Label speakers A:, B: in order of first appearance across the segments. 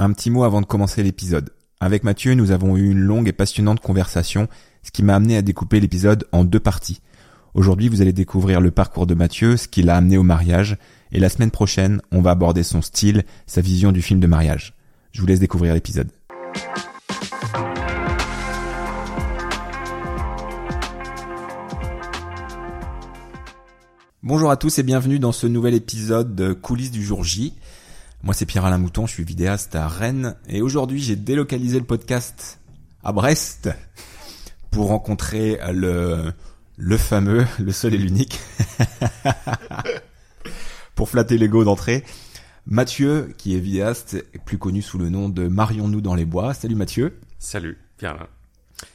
A: Un petit mot avant de commencer l'épisode. Avec Mathieu, nous avons eu une longue et passionnante conversation, ce qui m'a amené à découper l'épisode en deux parties. Aujourd'hui, vous allez découvrir le parcours de Mathieu, ce qui l'a amené au mariage, et la semaine prochaine, on va aborder son style, sa vision du film de mariage. Je vous laisse découvrir l'épisode. Bonjour à tous et bienvenue dans ce nouvel épisode de Coulisses du jour J. Moi c'est Pierre-Alain Mouton, je suis vidéaste à Rennes et aujourd'hui j'ai délocalisé le podcast à Brest pour rencontrer le, le fameux, le seul et l'unique, pour flatter l'ego d'entrée, Mathieu qui est vidéaste, plus connu sous le nom de Marions-nous dans les bois. Salut Mathieu.
B: Salut Pierre-Alain.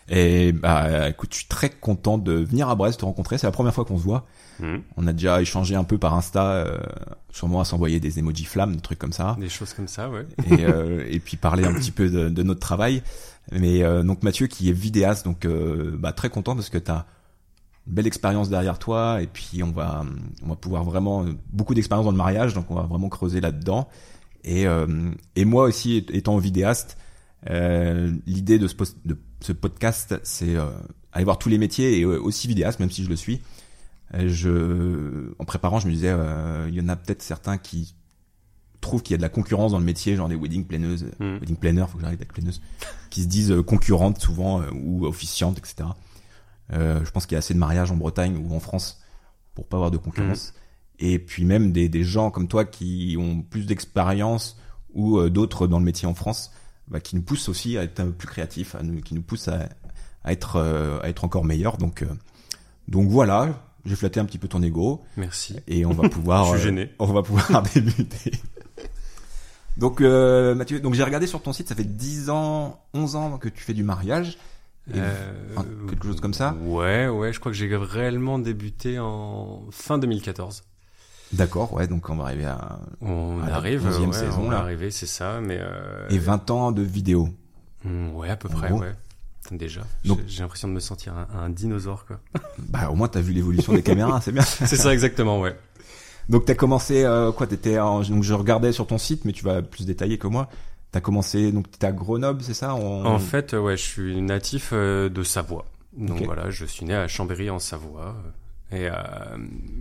A: Et bah écoute, je suis très content de venir à Brest te rencontrer. C'est la première fois qu'on se voit.
B: Hmm.
A: On a déjà échangé un peu par Insta, euh, sûrement à s'envoyer des emojis flammes, des trucs comme ça.
B: Des choses comme ça, ouais.
A: Et, euh, et puis parler un petit peu de, de notre travail. Mais euh, donc Mathieu qui est vidéaste, donc euh, bah, très content parce que t'as une belle expérience derrière toi et puis on va on va pouvoir vraiment beaucoup d'expérience dans le mariage, donc on va vraiment creuser là-dedans. Et euh, et moi aussi étant vidéaste, l'idée de post- de ce podcast, c'est euh, aller voir tous les métiers et euh, aussi vidéaste, même si je le suis. Euh, Je, en préparant, je me disais, il y en a peut-être certains qui trouvent qu'il y a de la concurrence dans le métier, genre des wedding planneuses,
B: Mm.
A: wedding planners, faut que j'arrête d'être planeuse, qui se disent concurrentes souvent ou officiantes, etc. Euh, je pense qu'il y a assez de mariages en Bretagne ou en France pour pas avoir de concurrence. Et puis même des, des gens comme toi qui ont plus d'expérience ou euh, d'autres dans le métier en France, bah, qui nous poussent aussi à être un peu plus créatifs, à nous, qui nous poussent à, à être euh, à être encore meilleurs. Donc euh, donc voilà, j'ai flatté un petit peu ton ego
B: Merci.
A: et on va pouvoir
B: Je suis
A: euh,
B: gêné.
A: on va pouvoir débuter. Donc euh, Mathieu, donc j'ai regardé sur ton site, ça fait 10 ans, 11 ans que tu fais du mariage. Et
B: Euh,
A: enfin, quelque chose comme ça
B: Ouais, ouais, je crois que j'ai réellement débuté en fin 2014.
A: D'accord, ouais, donc on va arriver à
B: On
A: À la
B: arrive,
A: 11e
B: ouais,
A: saison,
B: on va arriver, c'est ça, mais euh,
A: et 20 ans de vidéo.
B: hmm, ouais, à peu
A: En
B: près,
A: gros.
B: ouais. Déjà,
A: Donc-
B: j'ai l'impression de me sentir un, un dinosaure, quoi.
A: Bah au moins t'as vu l'évolution des caméras, c'est bien.
B: c'est ça exactement, ouais.
A: Donc t'as commencé euh, quoi T'étais en- donc je regardais sur ton site, mais tu vas plus détailler que moi. T'as commencé donc t'étais à Grenoble, c'est ça en...
B: En fait, ouais, je suis natif euh, de Savoie. Donc voilà, je suis né à Chambéry en Savoie. Et, euh,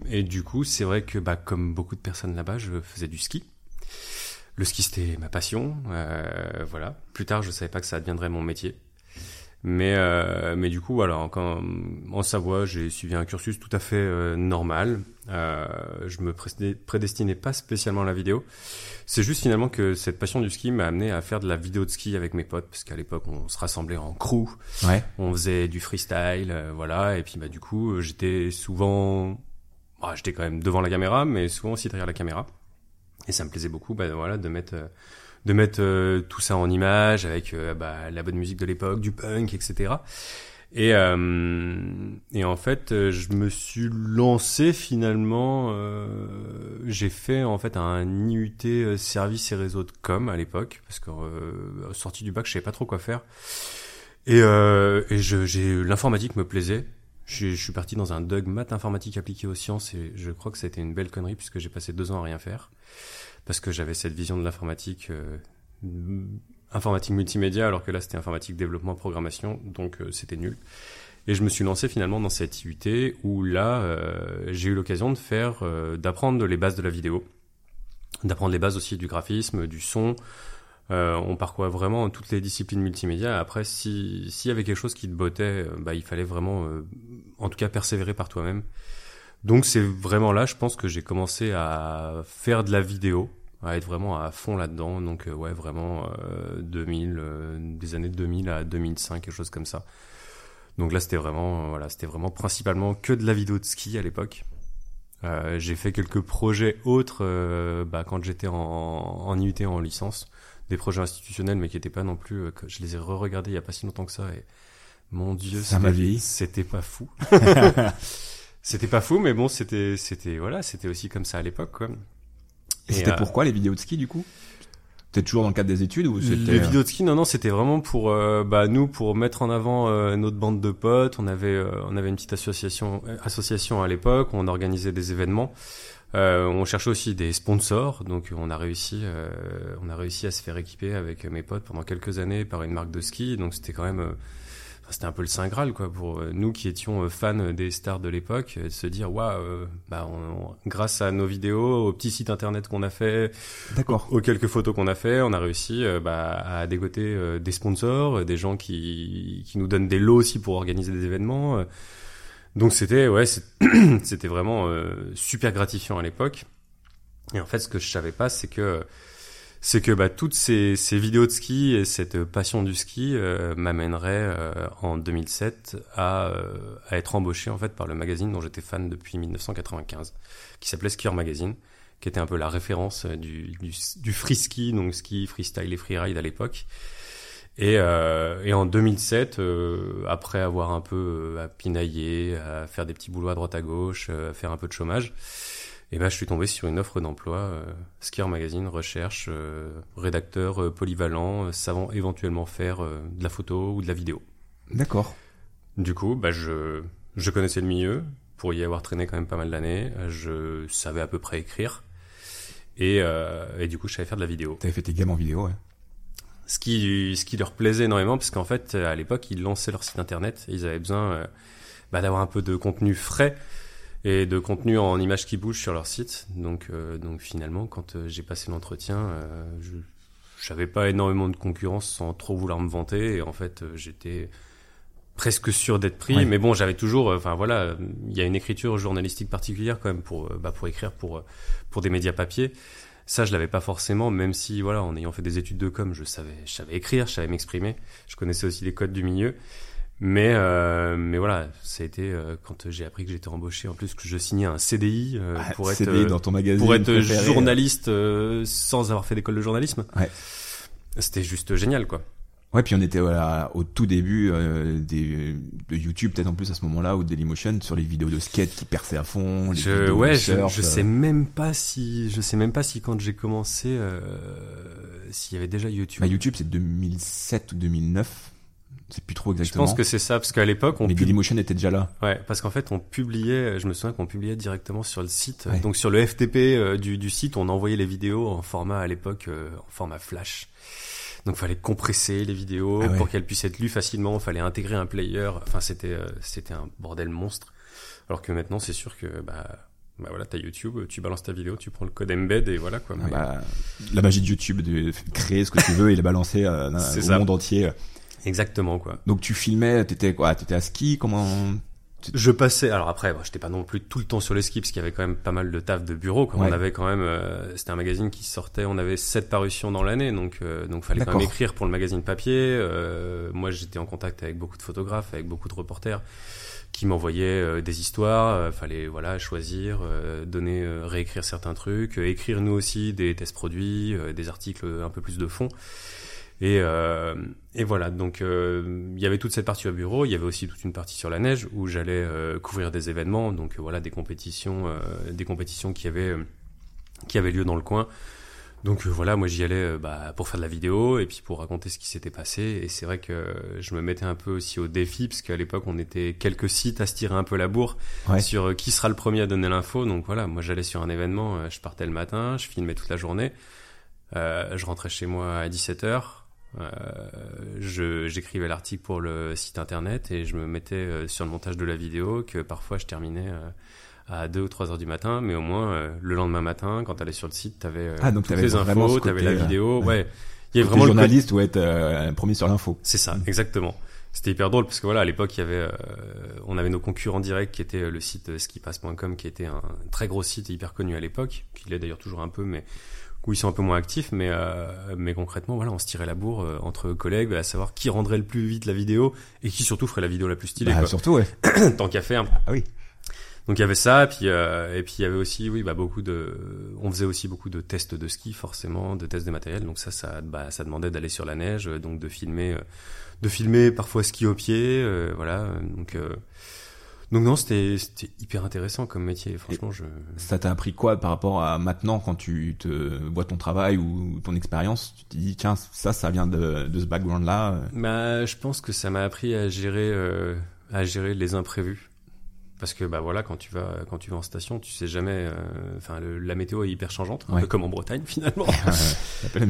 B: et du coup, c'est vrai que bah, comme beaucoup de personnes là-bas, je faisais du ski. Le ski, c'était ma passion. euh, voilà. Plus tard, je savais pas que ça deviendrait mon métier. Mais, euh, mais du coup, voilà, en, quand- en Savoie, j'ai suivi un cursus tout à fait euh, normal. Euh, je me prédestinais- pas spécialement à la vidéo. C'est juste finalement que cette passion du ski m'a amené à faire de la vidéo de ski avec mes potes, parce qu'à l'époque, on se rassemblait en crew,
A: Ouais.
B: on faisait du freestyle, euh, voilà. Et puis bah du coup, j'étais souvent, bah, j'étais quand même devant la caméra, mais souvent aussi derrière la caméra. Et ça me plaisait beaucoup, bah voilà, de mettre euh, de mettre euh, tout ça en image avec euh, bah, la bonne musique de l'époque, du punk, etc. Et, euh, et en fait, euh, je me suis lancé finalement. euh, j'ai fait en fait un IUT service et réseau de com à l'époque parce que sorti du bac, je savais pas trop quoi faire. Et, et j'ai l'informatique me plaisait. Je, suis parti dans un Doug maths informatique appliquée aux sciences et je crois que été une belle connerie puisque j'ai passé deux ans à rien faire parce que j'avais cette vision de l'informatique euh, informatique multimédia alors que là c'était informatique développement programmation donc euh, c'était nul. Et je me suis lancé finalement dans cette IUT où là euh, j'ai eu l'occasion de faire euh, d'apprendre les bases de la vidéo d'apprendre les bases aussi du graphisme du son. Euh, on parcourait vraiment toutes les disciplines multimédia. Après si s'il y avait quelque chose qui te bottait euh, bah il fallait vraiment en tout cas persévérer par toi-même. Donc c'est vraiment là je pense que j'ai commencé à faire de la vidéo à être vraiment à fond là-dedans. Donc euh, ouais, vraiment euh, 2000, euh, des années 2000 à 2005, quelque chose comme ça. Donc là, c'était vraiment, euh, voilà, c'était vraiment principalement que de la vidéo de ski à l'époque. Euh, j'ai fait quelques projets autres euh, bah, quand j'étais en, en IUT en licence, des projets institutionnels, mais qui n'étaient pas non plus. euh, que je les ai re-regardés il y a pas si longtemps que ça. Et mon Dieu,
A: Ça m'a
B: c'était- pas fou. c'était pas fou, mais bon, c'était, c'était voilà, c'était aussi comme ça à l'époque, quoi.
A: Et
B: Et,
A: c'était
B: euh,
A: pourquoi les vidéos de ski du coup? T'es toujours dans le cadre des études ou c'était
B: Les vidéos de ski, non, non, c'était vraiment pour euh, bah, nous, pour mettre en avant euh, notre bande de potes. On avait, euh, on avait une petite association, euh, association à l'époque on organisait des événements. Euh, on cherchait aussi des sponsors, donc on a réussi, euh, on a réussi à se faire équiper avec mes potes pendant quelques années par une marque de ski. Donc c'était quand même, euh, enfin, c'était un peu le saint graal quoi pour euh, nous qui étions euh, fans des stars de l'époque, euh, de se dire waouh, bah on- on- grâce à nos vidéos, au petit site internet qu'on a fait,
A: D'accord.
B: aux quelques photos qu'on a fait, on a réussi bah, à dégoter des sponsors, des gens qui, qui nous donnent des lots aussi pour organiser des événements. Donc c'était ouais, c'était vraiment euh, super gratifiant à l'époque. Et en fait, ce que je savais pas, c'est que c'est que bah, toutes ces, ces vidéos de ski et cette passion du ski euh, m'amèneraient euh, en 2007 à, euh, à être embauché en fait par le magazine dont j'étais fan depuis 1995, qui s'appelait Skier Magazine, qui était un peu la référence euh, du, du, du free ski, donc ski, freestyle et freeride à l'époque. Et, euh, et en 2007, euh, après avoir un peu euh, à pinailler, à faire des petits boulots à droite à gauche, euh, à faire un peu de chômage, et ben je suis tombé sur une offre d'emploi, euh, Skier Magazine, recherche, euh, rédacteur euh, polyvalent, euh, savant éventuellement faire euh, de la photo ou de la vidéo.
A: D'accord.
B: Du coup, bah je, je connaissais le milieu, pour y avoir traîné quand même pas mal d'années, je savais à peu près écrire, et, euh, et du coup je savais faire de la vidéo.
A: T'avais fait tes gammes en vidéo, ouais.
B: Ce qui, ce qui leur plaisait énormément, parce qu'en fait, à l'époque, ils lançaient leur site internet et ils avaient besoin euh, bah, d'avoir un peu de contenu frais et de contenu en images qui bougent sur leur site. Donc, euh, donc finalement, quand euh, j'ai passé l'entretien, euh, je j'avais pas énormément de concurrence sans trop vouloir me vanter et en fait, j'étais presque sûr d'être pris.
A: Ouais.
B: Mais bon, j'avais toujours, enfin voilà, il y a une écriture journalistique particulière quand même pour, bah, pour écrire pour, pour des médias papier. Ça, je l'avais pas forcément, même si, voilà, en ayant fait des études de com, je savais, je savais écrire, je savais m'exprimer. Je connaissais aussi les codes du milieu. Mais, euh, mais voilà, ça a été euh, quand j'ai appris que j'étais embauché, en plus que je signais un CDI euh,
A: Ah,
B: pour être,
A: CDI
B: euh,
A: dans ton magazine.
B: pour être
A: préféré.
B: journaliste euh, sans avoir fait d'école de journalisme.
A: Ouais.
B: C'était juste génial, quoi.
A: Ouais, puis on était voilà, au tout début euh, des, de YouTube, peut-être en plus à ce moment-là, ou de Dailymotion, sur les vidéos de skate qui perçaient à fond. Les
B: Je, ouais, je, sais même pas si, je sais même pas si quand j'ai commencé, euh, s'il y avait déjà YouTube.
A: Bah, YouTube, c'est 2007 ou 2009. C'est plus trop
B: je
A: exactement.
B: pense que c'est ça, parce qu'à l'époque, on
A: Mais
B: pub-
A: Dailymotion était déjà là.
B: Ouais, parce qu'en fait, on publiait, je me souviens qu'on publiait directement sur le site.
A: Ouais.
B: Donc sur le FTP euh, du, du site, on envoyait les vidéos en format à l'époque, euh, en format flash. Donc fallait compresser les vidéos
A: Ah ouais.
B: pour qu'elles puissent être lues facilement. Fallait intégrer un player. Enfin, c'était euh, c'était un bordel monstre. Alors que maintenant, c'est sûr que bah bah voilà, t'as YouTube, tu balances ta vidéo, tu prends le code embed et voilà quoi.
A: Ah bah, la magie de YouTube, de créer ce que tu veux et le balancer euh, au
B: ça.
A: monde entier.
B: Exactement quoi.
A: Donc tu filmais, t'étais quoi T'étais à ski Comment
B: Je passais, alors après, bon, j'étais pas non plus tout le temps sur les ski parce qu'il y avait quand même pas mal de taf de bureau. Quoi.
A: Ouais.
B: On avait quand même, euh, c'était un magazine qui sortait, on avait sept parutions dans l'année, donc euh, donc fallait quand même écrire pour le magazine papier. Euh, moi, j'étais en contact avec beaucoup de photographes, avec beaucoup de reporters qui m'envoyaient euh, des histoires. Euh, fallait voilà choisir, euh, donner, réécrire certains trucs, écrire nous aussi des tests produits, euh, des articles un peu plus de fond. Et, euh, et voilà, donc euh, il y avait toute cette partie au bureau, il y avait aussi toute une partie sur la neige où j'allais euh, couvrir des événements, donc euh, voilà des compétitions, euh, des compétitions qui avaient euh, qui avaient lieu dans le coin. Donc voilà, moi j'y allais bah, pour faire de la vidéo et puis pour raconter ce qui s'était passé. Et c'est vrai que je me mettais un peu aussi au défi parce qu'à l'époque on était quelques sites à se tirer un peu la bourre
A: Ouais.
B: sur qui sera le premier à donner l'info. Donc voilà, moi j'allais sur un événement, je partais le matin, je filmais toute la journée, euh, je rentrais chez moi à 17h. Euh, je j'écrivais l'article pour le site internet et je me mettais euh, sur le montage de la vidéo que parfois je terminais euh, à 2 ou 3 heures du matin mais au moins euh, le lendemain matin quand t'allais sur le site t'avais euh,
A: Ah, donc
B: toutes les infos t'avais
A: côté,
B: la vidéo
A: ouais.
B: ouais il y avait vraiment le côté-
A: journaliste ou être euh, premier sur l'info
B: c'est ça, exactement. C'était hyper drôle parce que voilà, à l'époque, il y avait, euh, on avait nos concurrents directs qui était le site skipass.com qui était un très gros site hyper connu à l'époque, qui l'est d'ailleurs toujours un peu, mais où ils sont un peu moins actifs, mais euh, mais concrètement, voilà, on se tirait la bourre euh, entre collègues à savoir qui rendrait le plus vite la vidéo et qui surtout ferait la vidéo la plus stylée,
A: Bah,
B: quoi.
A: surtout, ouais.
B: tant qu'à faire.
A: Ah oui.
B: Donc il y avait ça, et puis euh, et puis il y avait aussi, oui, bah beaucoup de, on faisait aussi beaucoup de tests de ski forcément, de tests de matériel. Donc ça, ça, bah, ça demandait d'aller sur la neige, euh, donc de filmer, euh, de filmer parfois ski au pied, euh, voilà. Donc euh, donc non, c'était c'était hyper intéressant comme métier. Franchement, je
A: Ça t'a appris quoi par rapport à maintenant quand tu te vois ton travail ou ton expérience Tu te dis tiens ça ça vient de, de ce background là.
B: bah je pense que ça m'a appris à gérer euh, à gérer les imprévus. Parce que bah voilà quand tu vas quand tu vas en station tu sais jamais euh, enfin le- la météo est hyper changeante un peu comme en Bretagne finalement.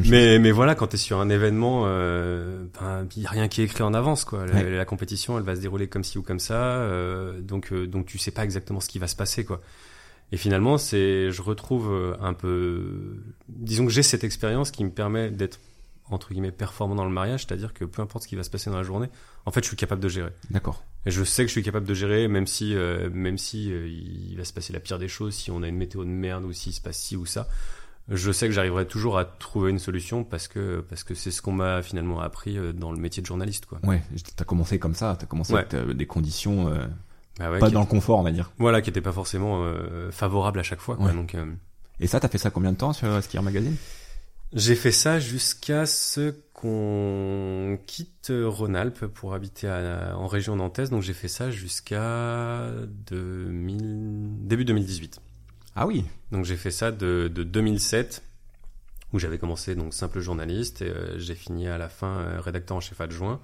B: Mais mais voilà quand tu es sur un événement euh, ben il y a rien qui est écrit en avance quoi. La,
A: Ouais.
B: la compétition elle va se dérouler comme ci ou comme ça euh, donc euh, donc tu sais pas exactement ce qui va se passer quoi. Et finalement c'est je retrouve euh, un peu disons que j'ai cette expérience qui me permet d'être entre guillemets performant dans le mariage c'est-à-dire que peu importe ce qui va se passer dans la journée en fait je suis capable de gérer
A: D'accord.
B: et je sais que je suis capable de gérer, même si, euh, même si euh, il va se passer la pire des choses, si on a une météo de merde ou s'il se passe ci ou ça. Je sais que j'arriverai toujours à trouver une solution parce que parce que c'est ce qu'on m'a finalement appris euh, dans le métier de journaliste, quoi.
A: Ouais, t'as commencé comme ça, t'as commencé
B: Ouais.
A: avec des conditions euh,
B: Bah ouais,
A: pas dans le confort, on va dire.
B: Voilà, qui était pas forcément euh, favorable à chaque fois. Quoi.
A: Ouais.
B: Donc
A: Et ça, t'as fait ça combien de temps sur Skier Magazine?
B: J'ai fait ça jusqu'à ce qu'on quitte Rhône-Alpes pour habiter à- en région nantaise. Donc j'ai fait ça jusqu'à 2000, début 2018.
A: Ah oui,
B: Donc j'ai fait ça de, de 2007 où j'avais commencé donc simple journaliste et euh, j'ai fini à la fin euh, rédacteur en chef adjoint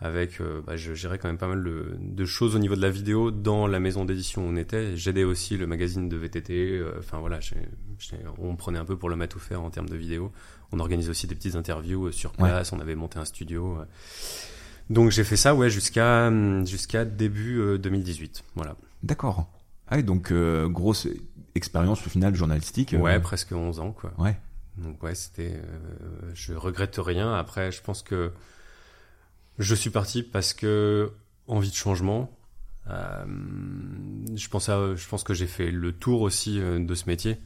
B: avec euh, bah, je gérais quand même pas mal de, de choses au niveau de la vidéo dans la maison d'édition où on était j'aidais aussi le magazine de VTT euh, enfin voilà j'ai- j'ai- on prenait un peu pour le tout faire en termes de vidéo on organise aussi des petites interviews euh, sur
A: Ouais.
B: place on avait monté un studio euh. donc j'ai fait ça ouais jusqu'à hum, jusqu'à début euh, 2018 voilà
A: d'accord. Ah oui, donc euh, grosse expérience au final journalistique.
B: ouais presque 11 ans quoi
A: Ouais,
B: Donc ouais, c'était. euh, je regrette rien. Après, je pense que je suis parti parce que envie de changement. Euh, je pense à, je pense que j'ai fait le tour aussi euh, de ce métier.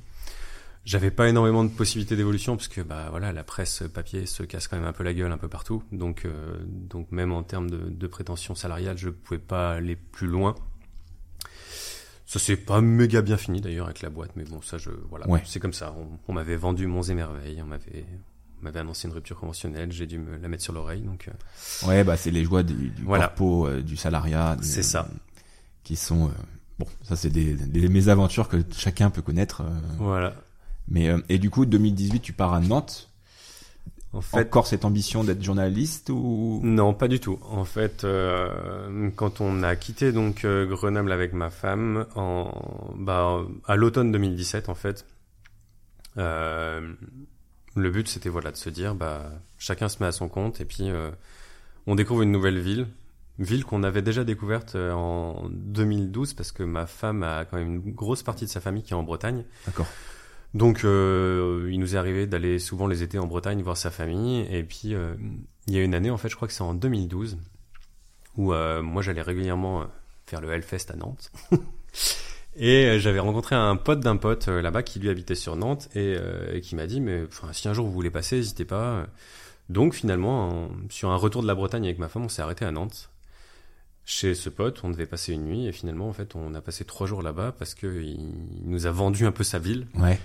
B: J'avais pas énormément de possibilités d'évolution parce que bah voilà, la presse papier se casse quand même un peu la gueule un peu partout. Donc euh, donc même en termes de, de prétention salariale, je pouvais pas aller plus loin. Ça s'est pas méga bien fini d'ailleurs avec la boîte, mais bon, ça, je, voilà,
A: Ouais.
B: c'est comme ça. On, on m'avait vendu Monts et Merveilles, on m'avait, m'avait annoncé une rupture conventionnelle, j'ai dû me la mettre sur l'oreille, donc euh,
A: ouais, bah c'est les joies du, du
B: Voilà.
A: corpo, euh, du salariat.
B: C'est ça.
A: Qui sont euh, bon, ça c'est des, des mésaventures que chacun peut connaître. euh,
B: voilà.
A: mais et du coup, 2018, tu pars à Nantes.
B: En fait,
A: Encore cette ambition d'être journaliste ou?
B: Non, pas du tout. En fait, euh, quand on a quitté donc euh, Grenoble avec ma femme en, bah, à l'automne 2017, en fait, euh, le but c'était voilà de se dire, bah, chacun se met à son compte et puis euh, on découvre une nouvelle ville, ville qu'on avait déjà découverte euh, en 2012 parce que ma femme a quand même une grosse partie de sa famille qui est en Bretagne.
A: D'accord.
B: Donc, euh, il nous est arrivé d'aller souvent les étés en Bretagne voir sa famille. Et puis, euh, il y a une année, en fait, je crois que c'est en 2012, où euh, moi, j'allais régulièrement faire le Hellfest à Nantes. et euh, j'avais rencontré un pote d'un pote euh, là-bas qui lui habitait sur Nantes et, euh, et qui m'a dit, mais enfin, si un jour vous voulez passer, n'hésitez pas. Donc, finalement, en- sur un retour de la Bretagne avec ma femme, on s'est arrêté à Nantes. Chez ce pote, on devait passer une nuit et finalement, en fait, on a passé trois jours là-bas parce que il nous a vendu un peu sa ville.
A: Ouais.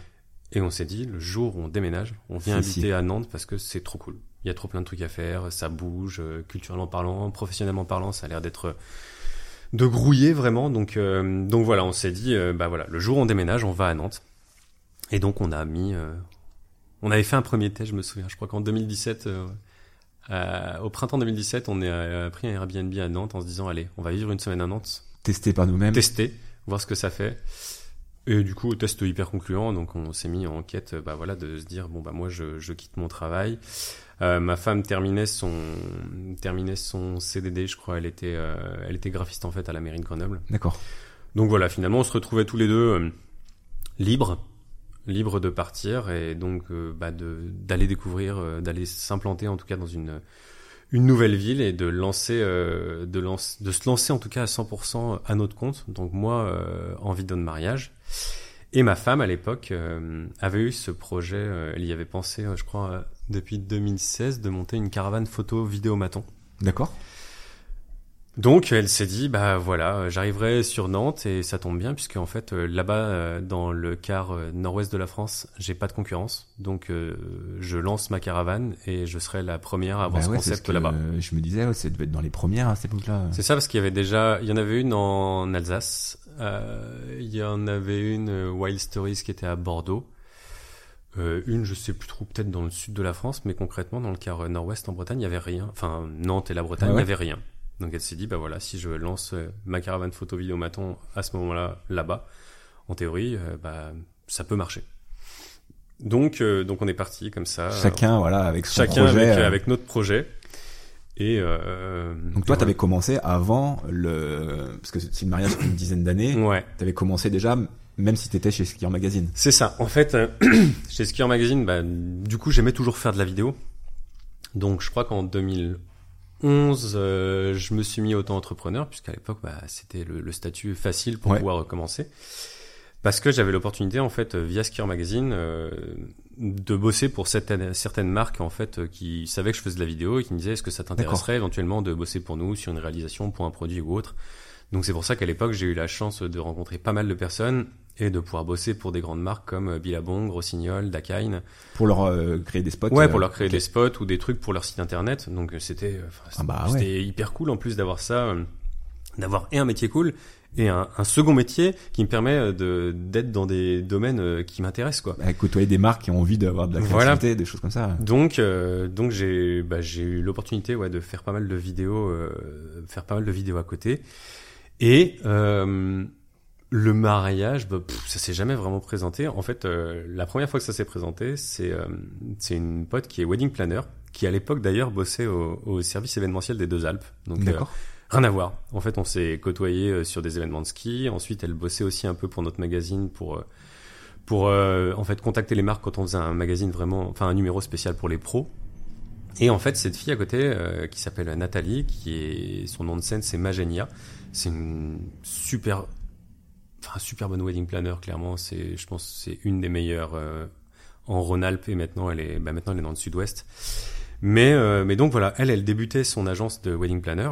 B: Et on s'est dit, le jour où on déménage, on vient
A: C'est
B: habiter à Nantes parce que c'est trop cool. Il y a trop plein de trucs à faire, ça bouge, euh, culturellement parlant, professionnellement parlant, ça a l'air d'être de grouiller vraiment. Donc, euh, donc voilà, on s'est dit, euh, bah voilà, le jour où on déménage, on va à Nantes. Et donc on a mis, euh, on avait fait un premier test, je me souviens. Je crois qu'en 2017, euh, euh, au printemps 2017, on euh, pris un Airbnb à Nantes en se disant, allez, on va vivre une semaine à Nantes
A: Testé par nous-mêmes.
B: tester, voir ce que ça fait. Et du coup, test hyper concluant, donc on s'est mis en quête, bah voilà, de se dire bon bah moi je, je quitte mon travail. Euh, ma femme terminait son terminait son CDD, je crois, elle était euh, elle était graphiste en fait à la mairie de Grenoble.
A: D'accord.
B: Donc voilà, finalement on se retrouvait tous les deux euh, libres, libres de partir et donc bah de d'aller découvrir, d'aller s'implanter en tout cas dans une une nouvelle ville et de lancer de lance, de se lancer en tout cas à 100% à notre compte. Donc moi en vidéo de mariage et ma femme à l'époque euh, avait eu ce projet, euh, elle y avait pensé, euh, je crois, depuis 2016 de monter une caravane photo vidéo maton.
A: D'accord.
B: Donc elle s'est dit bah voilà j'arriverai sur Nantes et ça tombe bien puisque en fait euh, là-bas euh, dans le quart euh, nord-ouest de la France j'ai pas de concurrence donc euh, je lance ma caravane et je serai la première à avoir
A: Bah
B: ce
A: ouais, c'est
B: concept
A: ce que,
B: là-bas.
A: je me disais, ouais, ça devait être dans les premières à cette époque-là.
B: C'est ça parce qu'il y avait déjà il y en avait une en Alsace euh, il y en avait une Wild Stories qui était à Bordeaux euh, une je sais plus trop peut-être dans le sud de la France mais concrètement dans le quart euh, nord-ouest en Bretagne il y avait rien enfin Nantes et la Bretagne
A: Ah
B: il
A: ouais
B: y avait rien Donc elle s'est dit, bah voilà, si je lance euh, ma caravane photo vidéo maton à ce moment-là, là-bas, en théorie, euh, bah ça peut marcher. Donc, euh, donc on est parti comme ça.
A: Chacun, voilà, avec son
B: Chacun
A: projet.
B: avec, avec notre projet. Et euh,
A: Donc toi, t'avais commencé avant le, parce que c'est une mariage une dizaine d'années.
B: Ouais.
A: T'avais commencé déjà, même si t'étais chez Skier Magazine.
B: C'est ça. En fait, euh, chez Skier Magazine, bah, du coup, j'aimais toujours faire de la vidéo. Donc, je crois qu'en 2011, euh, je me suis mis auto-entrepreneur, puisqu'à l'époque, bah, c'était le, le statut facile pour
A: Ouais.
B: pouvoir recommencer. Parce que j'avais l'opportunité, en fait, euh, via Skier Magazine, euh, de bosser pour certaines, certaines marques, en fait, qui savaient que je faisais de la vidéo et qui me disaient, est-ce que ça t'intéresserait éventuellement de bosser pour nous sur une réalisation, pour un produit ou autre? Donc, c'est pour ça qu'à l'époque, j'ai eu la chance de rencontrer pas mal de personnes et de pouvoir bosser pour des grandes marques comme euh, Billabong, Rossignol, Dakine.
A: Pour leur euh, créer des spots.
B: Ouais,
A: euh,
B: pour leur créer des spots ou des trucs pour leur site internet. Donc c'était,
A: Ah bah
B: c'était hyper cool en plus d'avoir ça, d'avoir et un métier cool et un, un second métier qui me permet de d'être dans des domaines qui m'intéressent quoi.
A: Avec côtoyer des marques qui ont envie d'avoir de la
B: Voilà.
A: créativité, des choses comme ça.
B: Donc euh, donc j'ai bah, j'ai eu l'opportunité ouais de faire pas mal de vidéos, euh, faire pas mal de vidéos à côté et euh, le mariage, bah, pff, ça s'est jamais vraiment présenté. En fait, euh, la première fois que ça s'est présenté, c'est euh, c'est une pote qui est wedding planner, qui à l'époque d'ailleurs bossait au, au service événementiel des Deux Alpes. Donc euh, rien à voir. En fait, on s'est côtoyé euh, sur des événements de ski. Ensuite, elle bossait aussi un peu pour notre magazine pour euh, pour euh, en fait contacter les marques quand on faisait un magazine vraiment, enfin un numéro spécial pour les pros. Et en fait, cette fille à côté euh, qui s'appelle Nathalie, qui est son nom de scène, c'est Magenia. C'est une super, enfin super bonne wedding planner. Clairement, c'est, je pense, c'est une des meilleures euh, en Rhône-Alpes et maintenant elle est, bah, maintenant elle est dans le Sud-Ouest. Mais euh, mais donc voilà, elle, elle débutait son agence de wedding planner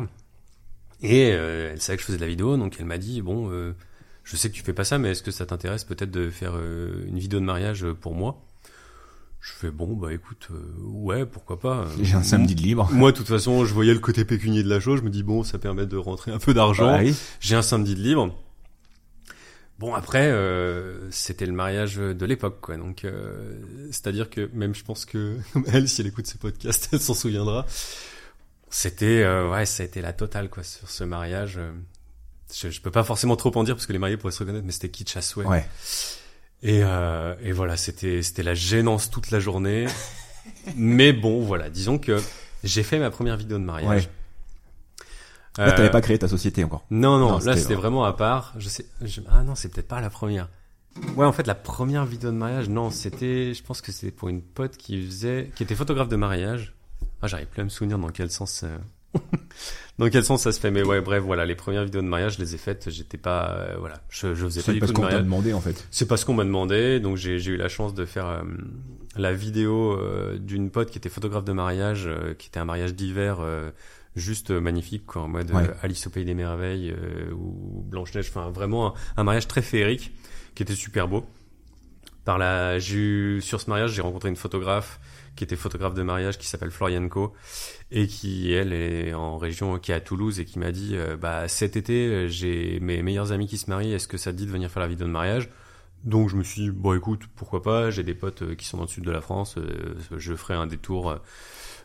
B: et euh, elle savait que je faisais de la vidéo, donc elle m'a dit bon, euh, je sais que tu fais pas ça, mais est-ce que ça t'intéresse peut-être de faire euh, une vidéo de mariage pour moi? Je fais bon, bah écoute, euh, ouais, pourquoi pas.
A: J'ai un samedi de libre.
B: Moi, de toute façon, je voyais le côté pécunier de la chose. Je me dis bon, ça permet de rentrer un peu d'argent.
A: Ouais.
B: J'ai un samedi de libre. Bon après, euh, c'était le mariage de l'époque, quoi. Donc, euh, c'est-à-dire que même, je pense que elle, si elle écoute ce podcast, elle s'en souviendra. C'était, euh, ouais, ça a été la totale, quoi, sur ce mariage. Je, je peux pas forcément trop en dire parce que les mariés pourraient se reconnaître, mais c'était kitsch à souhait.
A: Ouais.
B: Et, euh, et voilà, c'était c'était la gênance toute la journée. mais bon, voilà, disons que j'ai fait ma première vidéo de mariage.
A: Ouais. Là, t'avais
B: Euh,
A: pas créé ta société encore.
B: non, non,
A: Non,
B: là
A: c'était vraiment-
B: à part. Je sais, je- ah non, c'est peut-être pas la première. Ouais, en fait, la première vidéo de mariage, non, c'était, je pense que c'était pour une pote qui faisait, qui était photographe de mariage. Ah, j'arrive plus à me souvenir dans quel sens, euh, dans quel sens ça se fait. Mais ouais, bref, voilà, les premières vidéos de mariage, je les ai faites. J'étais pas, euh, voilà, je, je faisais pas
A: C'est
B: du
A: parce
B: tout de
A: qu'on t'a
B: mariage.
A: demandé, en fait.
B: C'est parce qu'on m'a demandé, donc j'ai j'ai eu la chance de faire euh, la vidéo d'une pote qui était photographe de mariage, qui était un mariage d'hiver juste magnifique, quoi, en mode
A: Ouais.
B: euh, Alice au pays des merveilles euh, ou Blanche Neige, enfin vraiment un, un mariage très féerique qui était super beau. Par la, j'ai eu, sur ce mariage, j'ai rencontré une photographe qui était photographe de mariage qui s'appelle Florianco et qui elle est en région qui est à Toulouse et qui m'a dit euh, bah cet été j'ai mes meilleurs amis qui se marient est-ce que ça te dit de venir faire la vidéo de mariage? Donc je me suis dit bon écoute pourquoi pas j'ai des potes qui sont dans le sud de la France euh, je ferai un détour euh,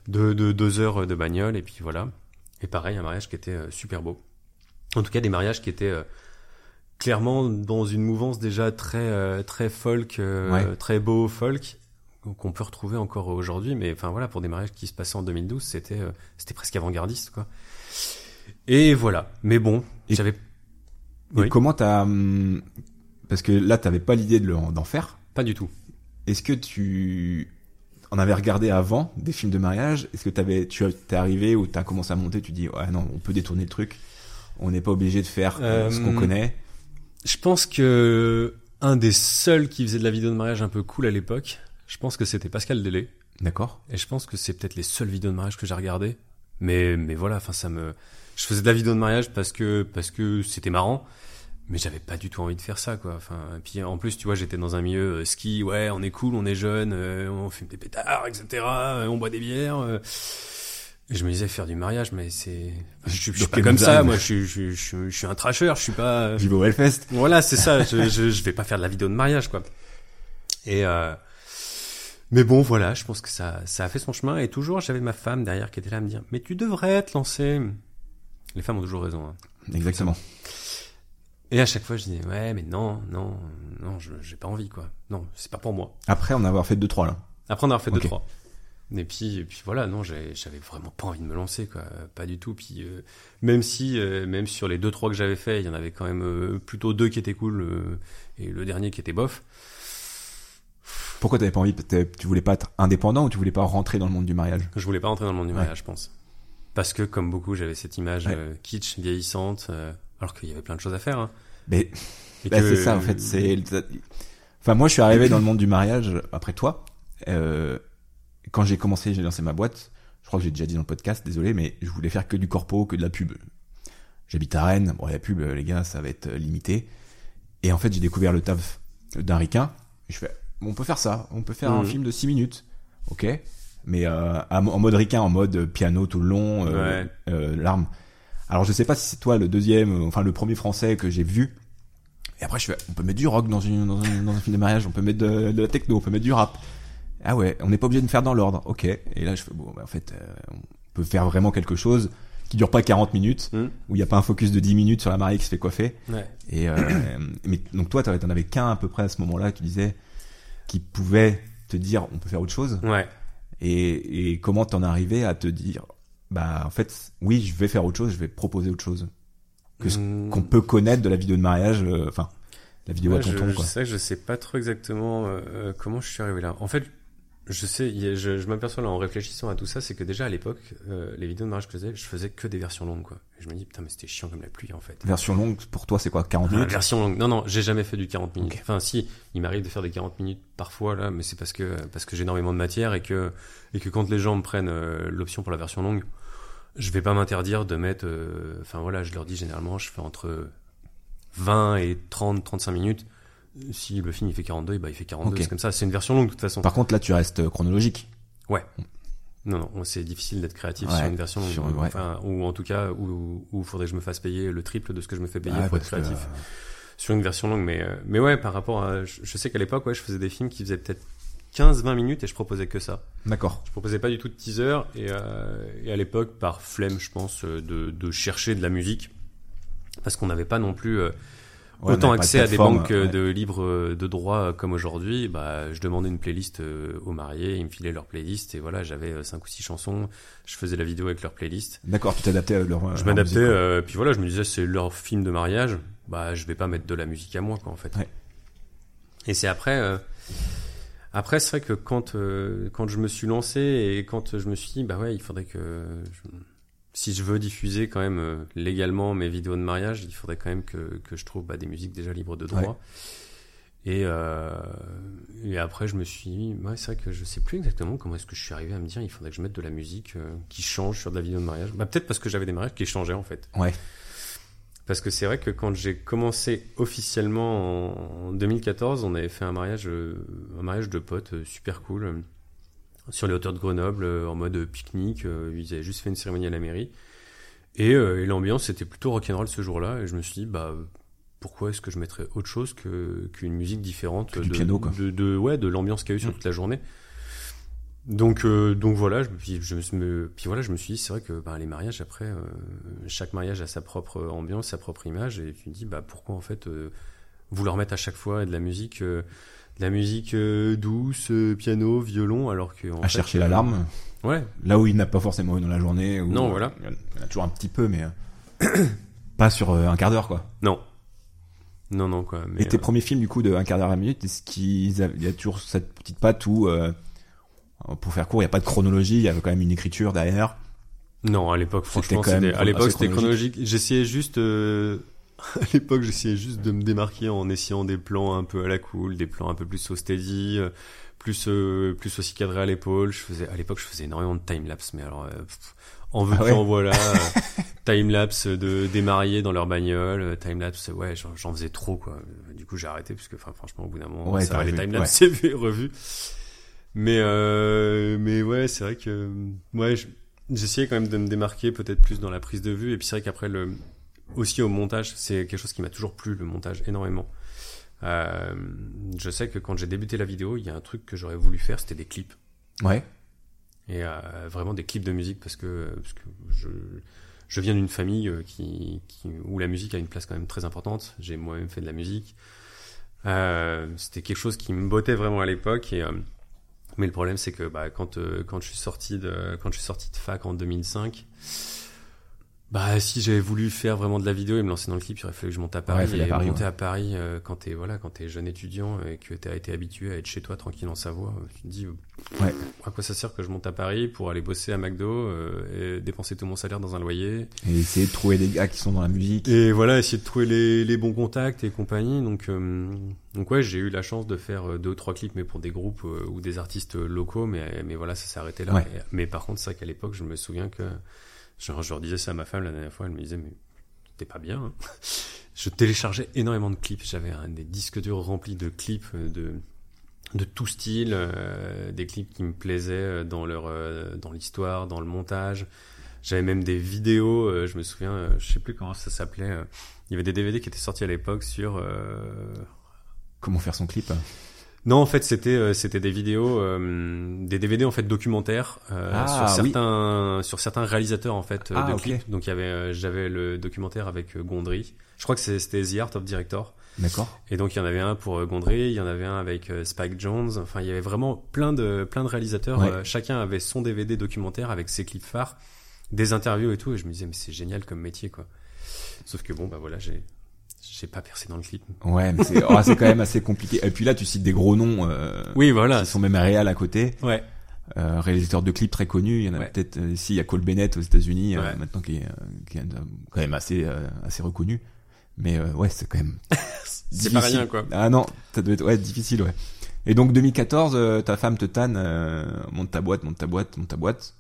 B: de, de deux heures de bagnole et puis voilà et pareil un mariage qui était euh, super beau en tout cas des mariages qui étaient euh, clairement dans une mouvance déjà très euh, très folk
A: Ouais.
B: très beau folk qu'on peut retrouver encore aujourd'hui mais enfin voilà pour des mariages qui se passaient en 2012 c'était c'était presque avant-gardiste quoi et voilà mais bon j'avais
A: Et
B: Oui.
A: comment t'as, hum, parce que là, t'avais pas l'idée de le- d'en faire.
B: pas du tout
A: Est-ce que tu en avais regardé avant des films de mariage Est-ce que t'avais, tu t'es arrivé ou t'as commencé à monter Tu dis ouais non, on peut détourner le truc. On n'est pas obligé de faire euh, ce qu'on
B: Euh,
A: connaît.
B: Je pense que un des seuls qui faisait de la vidéo de mariage un peu cool à l'époque, je pense que c'était Pascal Delay.
A: D'accord.
B: Et je pense que c'est peut-être les seules vidéos de mariage que j'ai regardées. Mais, mais voilà, enfin, ça me, je faisais de la vidéo de mariage parce que, parce que c'était marrant. Mais j'avais pas du tout envie de faire ça, quoi. Enfin, et puis en plus, tu vois, j'étais dans un milieu euh, ski, ouais, on est cool, on est jeune, euh, on fume des pétards, etc., euh, on boit des bières. euh. Et je me disais faire du mariage, mais c'est, je, suis- je suis pas comme ça, moi, je, suis- je, suis- je, suis- je suis un trasher, je suis pas,
A: J'y vais au Hellfest.
B: voilà, c'est ça. Je, je, je vais pas faire de la vidéo de mariage, quoi. Et euh, mais bon, voilà, je pense que ça, ça a fait son chemin. Et toujours, j'avais ma femme derrière qui était là à me dire, mais tu devrais te lancer. Les femmes ont toujours raison. Hein.
A: Exactement.
B: Et à chaque fois, je dis ouais, mais non, non, non, j'ai pas envie quoi. Non, c'est pas pour moi.
A: Après en avoir fait deux trois là.
B: Après en avoir fait
A: Ok.
B: deux trois. Et puis, et puis voilà, non, j'avais vraiment pas envie de me lancer, quoi, pas du tout. Puis euh, même si, euh, même sur les deux trois que j'avais fait, il y en avait quand même euh, plutôt deux qui étaient cool et le dernier qui était bof.
A: Pourquoi t'avais pas envie? Tu voulais pas être indépendant ou tu voulais pas rentrer dans le monde du mariage?
B: Je voulais pas rentrer dans le monde du
A: Ouais.
B: mariage, je pense, parce que comme beaucoup, j'avais cette image
A: Ouais.
B: kitsch, vieillissante, alors qu'il y avait plein de choses à faire. Hein.
A: Mais bah,
B: que-
A: c'est ça en fait. C'est. Enfin moi je suis arrivé dans le monde du mariage après toi. Euh, quand j'ai commencé, j'ai lancé ma boîte. Je crois que j'ai déjà dit dans le podcast, désolé, mais je voulais faire que du corpo, que de la pub. J'habite à Rennes. Bon la pub, les gars, ça va être euh, limité. Et en fait j'ai découvert le taf d'un ricain. Je fais, on peut faire ça. On peut faire un
B: Mhm.
A: film de 6 minutes. Ok. Mais euh, en mode ricain, en mode piano tout le long, euh,
B: Ouais.
A: euh, larmes. Alors je sais pas si c'est toi le deuxième, euh, enfin le premier français que j'ai vu. Et après je fais, on peut mettre du rock dans, une, dans, un, dans un film de mariage, on peut mettre de, de la techno, on peut mettre du rap. Ah ouais, on n'est pas obligé de faire dans l'ordre, ok. Et là je fais, bon, bah, en fait, euh, on peut faire vraiment quelque chose qui dure pas 40 minutes,
B: Hmm.
A: où il y a pas un focus de 10 minutes sur la mariée qui se fait coiffer.
B: Ouais.
A: Et euh, mais donc toi, t'en avais qu'un à peu près à ce moment-là qui disait, qui pouvait te dire, on peut faire autre chose.
B: Ouais.
A: Et, et comment t'en arrivé à te dire, bah en fait, oui, je vais faire autre chose, je vais proposer autre chose que ce
B: Hmm.
A: qu'on peut connaître de la vidéo de mariage, euh, enfin la vidéo
B: Ouais,
A: à tonton
B: je,
A: quoi.
B: je sais que je sais pas trop exactement euh, euh, comment je suis arrivé là. En fait, je sais, je, je m'aperçois là en réfléchissant à tout ça, c'est que déjà à l'époque, euh, les vidéos de mariage que je faisais, je faisais que des versions longues, quoi. Et je me dis, putain, mais c'était chiant comme la pluie, en fait.
A: Version longue pour toi c'est quoi 40
B: Ah,
A: minutes?
B: version longue. Non, non, j'ai jamais fait du 40 minutes. Enfin, si, il m'arrive de faire des 40 minutes parfois, là, mais c'est parce que, parce que j'ai énormément de matière et que, et que quand les gens me prennent euh, l'option pour la version longue, je vais pas m'interdire de mettre, euh, enfin voilà, je leur dis généralement, je fais entre 20 et 30, 35 minutes. Si le film il fait 42, bah il fait 42,
A: Ok.
B: c'est comme ça, c'est une version longue de toute façon.
A: Par contre là tu restes euh, chronologique.
B: Non, non, c'est difficile d'être créatif
A: Ouais,
B: sur une version longue.
A: sur- ouais.
B: Enfin, ou en tout cas, où il faudrait que je me fasse payer le triple de ce que je me fais payer
A: Ah,
B: pour être créatif.
A: euh,
B: sur une version longue mais euh, mais ouais par rapport à je, sais qu'à l'époque ouais je faisais des films qui faisaient peut-être 15 20 minutes et je proposais que ça
A: D'accord.
B: je proposais pas du tout de teaser et, euh, et à l'époque par flemme je pense de, de chercher de la musique parce qu'on n'avait pas non plus euh,
A: Ouais,
B: autant
A: de
B: accès à des banques euh,
A: ouais.
B: de libres euh, de droit euh, comme aujourd'hui bah je demandais une playlist aux mariés ils me filaient leur playlist et voilà j'avais cinq ou six chansons je faisais la vidéo avec leur playlist
A: D'accord, tu t'adaptais à leur.
B: je m'adaptais, euh, puis voilà, je me disais c'est leur film de mariage, bah je vais pas mettre de la musique à moi quoi en fait.
A: Ouais.
B: Et c'est après, euh, après c'est vrai que quand euh, quand je me suis lancé et quand je me suis dit bah ouais il faudrait que je- si je veux diffuser quand même euh, légalement mes vidéos de mariage, il faudrait quand même que que je trouve bah, des musiques déjà libres de droit.
A: Ouais.
B: Et, euh, et après, je me suis dit, ouais, c'est vrai que je sais plus exactement comment est-ce que je suis arrivé à me dire, il faudrait que je mette de la musique euh, qui change sur de la vidéo de mariage. Bah, peut-être parce que j'avais des mariages qui changeaient, en fait.
A: Ouais.
B: Parce que c'est vrai que quand j'ai commencé officiellement en, en 2014, on avait fait un mariage, un mariage de potes super cool sur les hauteurs de Grenoble euh, en mode pique-nique. euh, ils avaient juste fait une cérémonie à la mairie. Et, euh, et l'ambiance était plutôt rock'n'roll ce jour-là. Et je me suis dit, bah, pourquoi est-ce que je mettrais autre chose que qu'une musique différente
A: Que du
B: de,
A: piano, quoi.
B: de, de ouais de l'ambiance qu'il y a eu sur
A: Mm.
B: toute la journée. Donc euh, donc voilà, je, puis je me me- puis voilà, je me suis dit c'est vrai que bah, les mariages après euh, chaque mariage a sa propre ambiance, sa propre image et tu te dis bah pourquoi en fait euh, vouloir mettre à chaque fois de la musique euh, de la musique euh, douce, euh, piano, violon alors que en
A: À
B: fait,
A: chercher
B: euh,
A: l'alarme.
B: Ouais,
A: Là où il n'a pas forcément eu dans la journée. Où,
B: Non, voilà.
A: Il y en a toujours un petit peu, mais pas sur un quart d'heure, quoi.
B: non. Non non quoi, mais
A: Et tes
B: euh,
A: premiers films, du coup, de un quart d'heure à une minute, est-ce qu'il y a toujours cette petite patte où, euh, pour faire court, il n'y a pas de chronologie, il y avait quand même une écriture derrière?
B: Non, à l'époque,
A: C'était
B: franchement,
A: quand même
B: à l'époque, c'était chronologique. J'essayais juste, euh, à l'époque, j'essayais juste de me démarquer en essayant des plans un peu à la cool, des plans un peu plus au steady, euh, plus, euh, plus aussi cadré à l'épaule. Je faisais, à l'époque, je faisais énormément de time-lapse, mais alors, euh, pff, en veux
A: Ah ouais
B: en voilà, euh, time-lapse de, des mariés dans leur bagnole, euh, time-lapse, ouais, j'en faisais trop, quoi. Du coup, j'ai arrêté, parce que, enfin, franchement, au bout d'un moment,
A: Ouais,
B: ça les
A: revu,
B: time-lapse, c'est vu et revu. Mais, euh, mais ouais, c'est vrai que, ouais, je- j'essayais quand même de me démarquer peut-être plus dans la prise de vue. Et puis c'est vrai qu'après, le, aussi au montage, c'est quelque chose qui m'a toujours plu, le montage, énormément. Euh, je sais que quand j'ai débuté la vidéo, il y a un truc que j'aurais voulu faire, c'était des clips.
A: Ouais.
B: Et euh, vraiment des clips de musique parce que, parce que je, je viens d'une famille euh, qui, qui, où la musique a une place quand même très importante. J'ai moi-même fait de la musique. Euh, c'était quelque chose qui me bottait vraiment à l'époque. Et, euh, mais le problème, c'est que bah, quand, euh, quand, je suis sorti de, quand je suis sorti de fac en 2005, bah si j'avais voulu faire vraiment de la vidéo et me lancer dans le clip, il aurait fallu que je monte à Paris.
A: Ouais, à
B: et
A: Paris,
B: monter
A: ouais.
B: à Paris euh, quand t'es voilà, quand t'es jeune étudiant et que t'as été habitué à être chez toi tranquille en Savoie, euh, tu te dis euh,
A: Ouais.
B: à quoi ça sert que je monte à Paris pour aller bosser à McDo euh, et dépenser tout mon salaire dans un loyer?
A: Et essayer de trouver des gars qui sont dans la musique.
B: et voilà essayer de trouver les, les bons contacts et compagnie. Donc euh, donc ouais j'ai eu la chance de faire euh, deux ou trois clips mais pour des groupes ou des artistes locaux mais mais voilà ça s'est arrêté là. Mais par contre c'est vrai qu'à l'époque je me souviens que Genre, je leur disais ça à ma femme la dernière fois, elle me disait, mais t'es pas bien. hein. Je téléchargeais énormément de clips. J'avais des disques durs remplis de clips euh, de, de tout style, euh, des clips qui me plaisaient euh, dans leur, dans l'histoire, dans le montage. J'avais même des vidéos, je me souviens, je sais plus comment ça s'appelait. il y avait des DVD qui étaient sortis à l'époque sur,
A: Comment faire son clip
B: non, en fait, c'était euh, c'était des vidéos, euh, des DVD en fait documentaires euh,
A: Ah,
B: sur
A: oui.
B: certains sur certains réalisateurs en fait euh,
A: Ah,
B: de
A: ok.
B: clips. Donc il y avait euh, j'avais le documentaire avec Gondry. Je crois que c'était The Art of Director.
A: D'accord.
B: Et donc il y en avait un pour Gondry, il y en avait un avec Spike Jones. Enfin, il y avait vraiment plein de plein de réalisateurs.
A: Ouais.
B: Chacun avait son DVD documentaire avec ses clips phares, des interviews et tout. Et je me disais mais c'est génial comme métier quoi. Sauf que bon bah voilà j'ai j'ai pas percé dans le clip.
A: Ouais, mais c'est oh, c'est quand même assez compliqué. Et puis là, tu cites des gros noms euh,
B: Oui voilà.
A: qui sont même réels à côté.
B: Ouais.
A: Euh, réalisateurs de clips très connus. Il y en a
B: Ouais.
A: peut-être euh, ici, il y a Cole Bennett aux États-Unis euh,
B: Ouais.
A: maintenant qui est, euh, qui est euh, quand même assez euh, assez reconnu. Mais euh, ouais, c'est quand même
B: C'est pas rien quoi.
A: Ah non, ça doit être ouais difficile ouais. Et donc 2014, euh, ta femme te tanne, euh, monte ta boîte, monte ta boîte, monte ta boîte.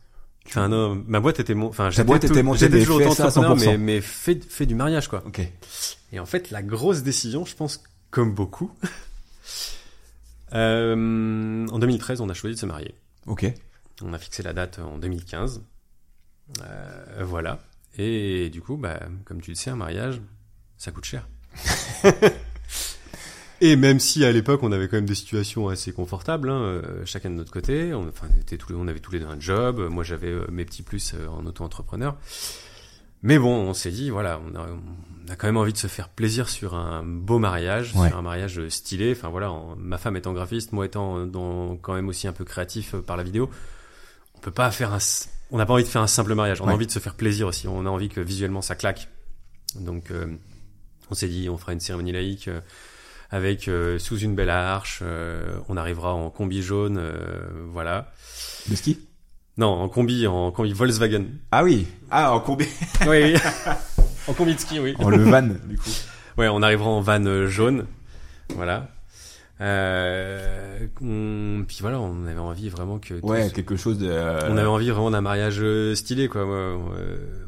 B: Enfin non, ma boîte était mon, enfin
A: boîte était montée,
B: j'étais
A: mais
B: toujours
A: fais ça à
B: auto-entrepreneur,
A: 100%.
B: mais mais fait fait du mariage quoi.
A: Ok.
B: Et en fait la grosse décision, je pense comme beaucoup, euh, en 2013 on a choisi de se marier.
A: Ok.
B: On a fixé la date en 2015, Euh, voilà. Et du coup bah comme tu le sais un mariage ça coûte cher. Et même si à l'époque on avait quand même des situations assez confortables, hein, euh, chacun de notre côté, on, enfin, on, était tous les, on avait tous les deux un job, moi j'avais euh, mes petits plus euh, en auto-entrepreneur. Mais bon, on s'est dit, voilà, on a, on a quand même envie de se faire plaisir sur un beau mariage,
A: Ouais.
B: sur un mariage stylé. Enfin voilà, en- ma femme étant graphiste, moi étant dans, quand même aussi un peu créatif par la vidéo, on peut pas faire un, on n'a pas envie de faire un simple mariage. On
A: Ouais.
B: a envie de se faire plaisir aussi. On a envie que visuellement ça claque. Donc, euh, on s'est dit, on fera une cérémonie laïque euh, avec euh, sous une belle arche. euh, on arrivera en combi jaune, euh, voilà.
A: De ski?
B: Non, en combi, en combi Volkswagen.
A: Ah oui. Ah en courbé.
B: oui, oui. en combi de ski, oui.
A: en le van du coup.
B: Ouais, on arrivera en van jaune, voilà. Euh, on- puis voilà, on avait envie vraiment que.
A: Ouais, quelque chose de euh,
B: On avait envie vraiment d'un mariage euh, stylé, quoi. Ouais.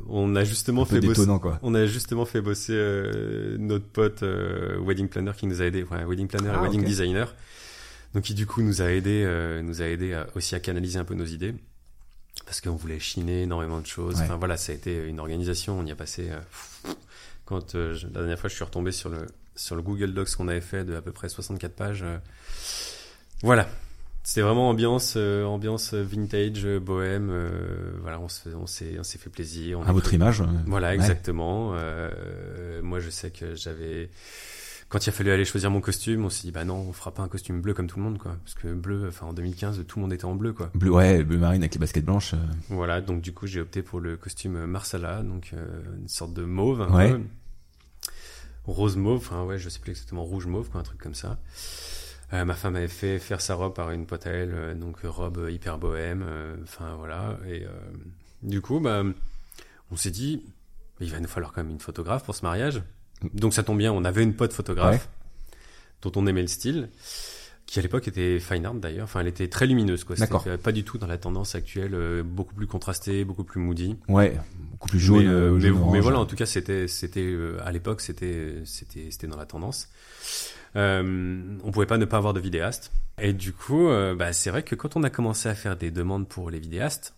B: on a justement
A: un peu
B: fait bosser.
A: détonnant quoi.
B: On a justement fait bosser euh, notre pote euh, wedding planner qui nous a aidé, ouais, wedding planner
A: Ah,
B: et wedding
A: ok.
B: designer. Donc qui du coup nous a aidé, euh, nous a aidé à- aussi à canaliser un peu nos idées parce qu'on voulait chiner énormément de choses.
A: Ouais.
B: Enfin voilà, ça a été une organisation. On y a passé. euh, pff, quand euh, je- la dernière fois je suis retombé sur le sur le Google Docs qu'on avait fait de à peu près 64 pages. euh, voilà. C'était vraiment ambiance, euh, ambiance vintage, euh, bohème. euh, voilà, on se- on s'est, on s'est fait plaisir. On
A: À votre
B: pris-
A: image.
B: voilà,
A: ouais.
B: exactement. Euh, moi, je sais que j'avais. Quand il a fallu aller choisir mon costume, on s'est dit bah non, on fera pas un costume bleu comme tout le monde, quoi. Parce que bleu, enfin en 2015, tout le monde était en bleu, quoi.
A: Bleu, ouais, bleu marine avec les baskets blanches.
B: Voilà, donc du coup, j'ai opté pour le costume Marsala, donc une sorte de mauve, un
A: Ouais.
B: peu. Rose mauve, enfin ouais, je sais plus exactement rouge mauve, quoi, un truc comme ça. Euh, ma femme avait fait faire sa robe par une pote à elle, euh, donc euh, robe hyper bohème, euh, enfin voilà. Et euh, du coup, bah, on s'est dit, il va nous falloir quand même une photographe pour ce mariage. Donc ça tombe bien, on avait une pote photographe dont on aimait le style, qui à l'époque était fine art d'ailleurs. Enfin, elle était très lumineuse, quoi.
A: D'accord.
B: Pas du tout dans la tendance actuelle, euh, beaucoup plus contrastée, beaucoup plus moody.
A: Ouais, beaucoup plus jaune.
B: mais, euh,
A: euh,
B: mais,
A: jaune,
B: mais voilà, en tout cas, c'était, c'était euh, à l'époque, c'était, c'était, c'était dans la tendance. Euh, on pouvait pas ne pas avoir de vidéaste. Et du coup, euh, bah, c'est vrai que quand on a commencé à faire des demandes pour les vidéastes,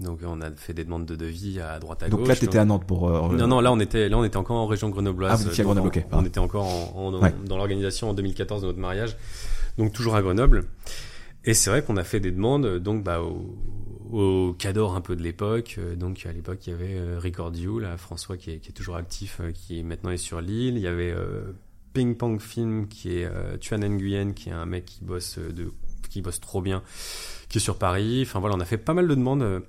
B: donc on a fait des demandes de devis à droite à
A: Donc
B: gauche.
A: là, t'étais à Nantes pour. euh,
B: Non, non, là on était, là on était encore en région grenobloise.
A: Ah, vous étiez à
B: Donc,
A: Grenoble, ok,
B: on était encore en, en-
A: Ouais.
B: dans l'organisation en 2014 de notre mariage, donc toujours à Grenoble. Et c'est vrai qu'on a fait des demandes, donc bah au, aux cadors un peu de l'époque. Euh, Donc à l'époque, il y avait euh, Record You, là, François qui est, qui est toujours actif, euh, qui maintenant est sur l'île. Il y avait euh, Ping Pong Film qui est euh, Tuan Nguyen, qui est un mec qui bosse de qui bosse trop bien, qui est sur Paris. Enfin voilà, on a fait pas mal de demandes euh,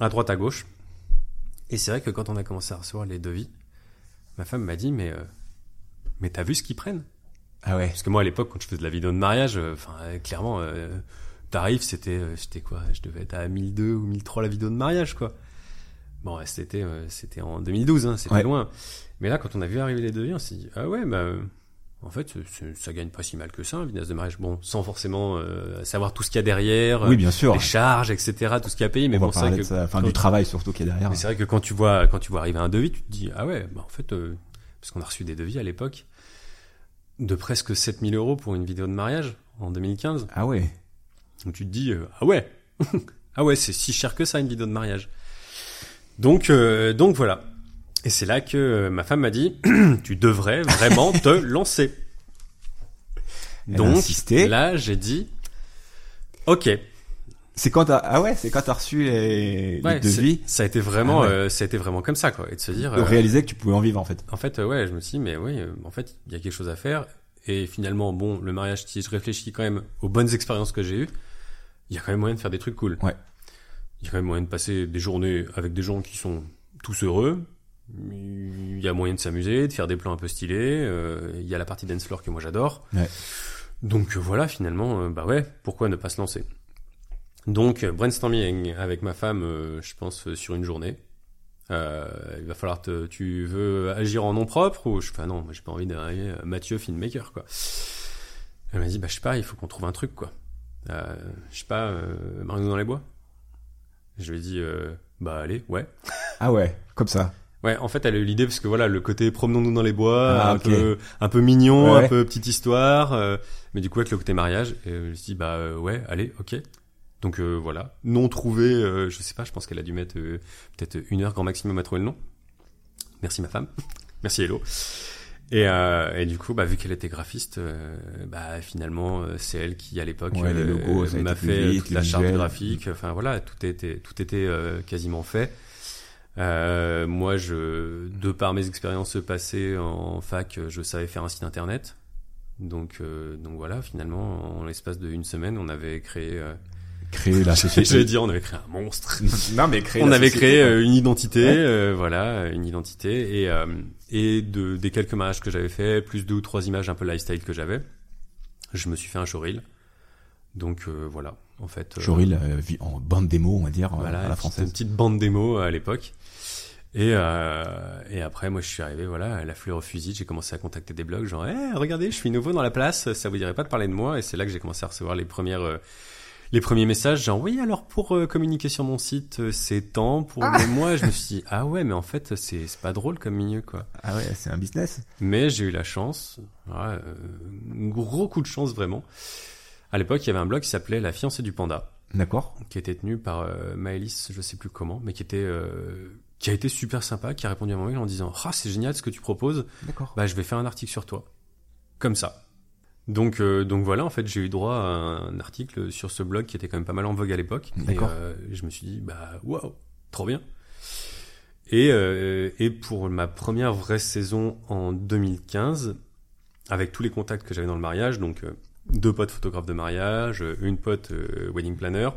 B: à droite à gauche. Et c'est vrai que quand on a commencé à recevoir les devis, ma femme m'a dit mais euh, mais t'as vu ce qu'ils prennent?
A: Ah ouais.
B: Parce que moi à l'époque quand je faisais de la vidéo de mariage, euh, enfin euh, clairement euh, tarif c'était euh, c'était quoi? Je devais être à 1002 ou 1003 la vidéo de mariage quoi. Bon c'était euh, c'était en 2012 hein, c'était
A: Ouais.
B: loin. Mais là quand on a vu arriver les devis, on s'est dit ah ouais bah euh, en fait ça gagne pas si mal que ça un vidéo de mariage. Bon sans forcément euh, savoir tout ce qu'il y a derrière,
A: Oui, bien sûr.
B: les charges etc tout ce qu'il y a payé. Mais bon c'est que
A: ça. Enfin, du travail surtout qui est derrière.
B: mais c'est vrai que quand tu vois quand tu vois arriver un devis, tu te dis ah ouais, bah en fait euh, parce qu'on a reçu des devis à l'époque de presque 7000 euros pour une vidéo de mariage en 2015.
A: Ah ouais.
B: Donc tu te dis euh, ah ouais, ah ouais, c'est si cher que ça une vidéo de mariage. Donc euh, donc voilà. Et c'est là que euh, ma femme m'a dit tu devrais vraiment te lancer.
A: Elle
B: Donc
A: insisté.
B: là j'ai dit ok.
A: C'est quand t'as, ah ouais, c'est quand t'as reçu les, les
B: Ouais,
A: devis,
B: c'est- ça a été vraiment
A: Ah ouais.
B: euh, ça a été vraiment comme ça quoi et de se dire
A: de
B: euh,
A: réaliser que tu pouvais en vivre en fait.
B: En fait, euh, ouais, je me suis dit, mais oui, en fait, il y a quelque chose à faire. Et finalement, bon, le mariage, si je réfléchis quand même aux bonnes expériences que j'ai eues, il y a quand même moyen de faire des trucs cool.
A: Ouais.
B: Il y a quand même moyen de passer des journées avec des gens qui sont tous heureux. Il y a moyen de s'amuser, de faire des plans un peu stylés. euh, il y a la partie dance floor que moi j'adore.
A: Ouais.
B: Donc euh, voilà, finalement, euh, bah ouais, pourquoi ne pas se lancer? Donc brainstorming avec ma femme, je pense sur une journée. Euh, il va falloir te, tu veux agir en nom propre ou je fais ah non, moi j'ai pas envie d'arriver Mathieu filmmaker quoi. Elle m'a dit bah je sais pas, il faut qu'on trouve un truc quoi. Euh, je sais pas, euh, dans les bois? Je lui ai dit bah allez, ouais.
A: Ah ouais, comme ça.
B: Ouais, en fait, elle a eu l'idée parce que voilà, le côté promenons-nous dans les bois,
A: Ah,
B: un peu, un peu mignon,
A: Ouais.
B: un peu petite histoire, euh, mais du coup avec le côté mariage, et je me suis dit bah euh, ouais, allez, ok. Donc euh, voilà, non trouvé, euh, je sais pas, je pense qu'elle a dû mettre euh, peut-être une heure grand maximum à trouver le nom. Merci ma femme, merci Hello. Et, euh, et du coup, bah, vu qu'elle était graphiste, euh, bah, finalement, euh, c'est elle qui, à l'époque,
A: Ouais,
B: m'a fait
A: vite,
B: toute
A: les
B: la charte graphique. Enfin voilà, tout était, tout était euh, quasiment fait. Euh, moi, je, de par mes expériences passées en fac, je savais faire un site internet. Donc, euh, donc voilà, finalement, en l'espace de une semaine, on avait créé. Euh,
A: Créer la société.
B: dire, on avait créé un monstre.
A: non mais créer
B: on
A: la
B: avait
A: société,
B: créé euh, une identité,
A: Ouais.
B: euh, voilà, une identité, et euh, et de des quelques mariages que j'avais fait, plus deux ou trois images un peu lifestyle que j'avais, je me suis fait un showreel. Donc euh, voilà, en fait. euh,
A: euh, vit en bande démo, on va dire, euh,
B: voilà,
A: à la
B: une petite-
A: française.
B: Une petite bande démo à l'époque. Et, euh, et après, moi, je suis arrivé, voilà, à la fleur au fusil. J'ai commencé à contacter des blogs, genre, Eh, regardez, je suis nouveau dans la place, ça vous dirait pas de parler de moi. Et c'est là que j'ai commencé à recevoir les premières, euh, les premiers messages, genre, oui, alors pour euh, communiquer sur mon site, euh, c'est temps. Pour le mois, je me suis dit, ah ouais, mais en fait, c'est c'est pas drôle comme milieu, quoi.
A: Ah ouais, c'est un business.
B: Mais j'ai eu la chance, voilà, euh, un gros coup de chance vraiment. À l'époque, il y avait un blog qui s'appelait La fiancée du panda
A: D'accord.
B: qui était tenu par euh, Maëlys, je sais plus comment, mais qui était euh, qui a été super sympa, qui a répondu à mon mail en disant "Ah, c'est génial ce que tu proposes.
A: D'accord.
B: Bah, je vais faire un article sur toi." Comme ça. Donc euh, donc voilà, en fait, j'ai eu droit à un article sur ce blog qui était quand même pas mal en vogue à l'époque et
A: D'accord.
B: euh, je me suis dit "Bah, waouh, trop bien." Et et pour ma première vraie saison en 2015 avec tous les contacts que j'avais dans le mariage, donc deux potes photographes de mariage, euh, une pote euh, wedding planner,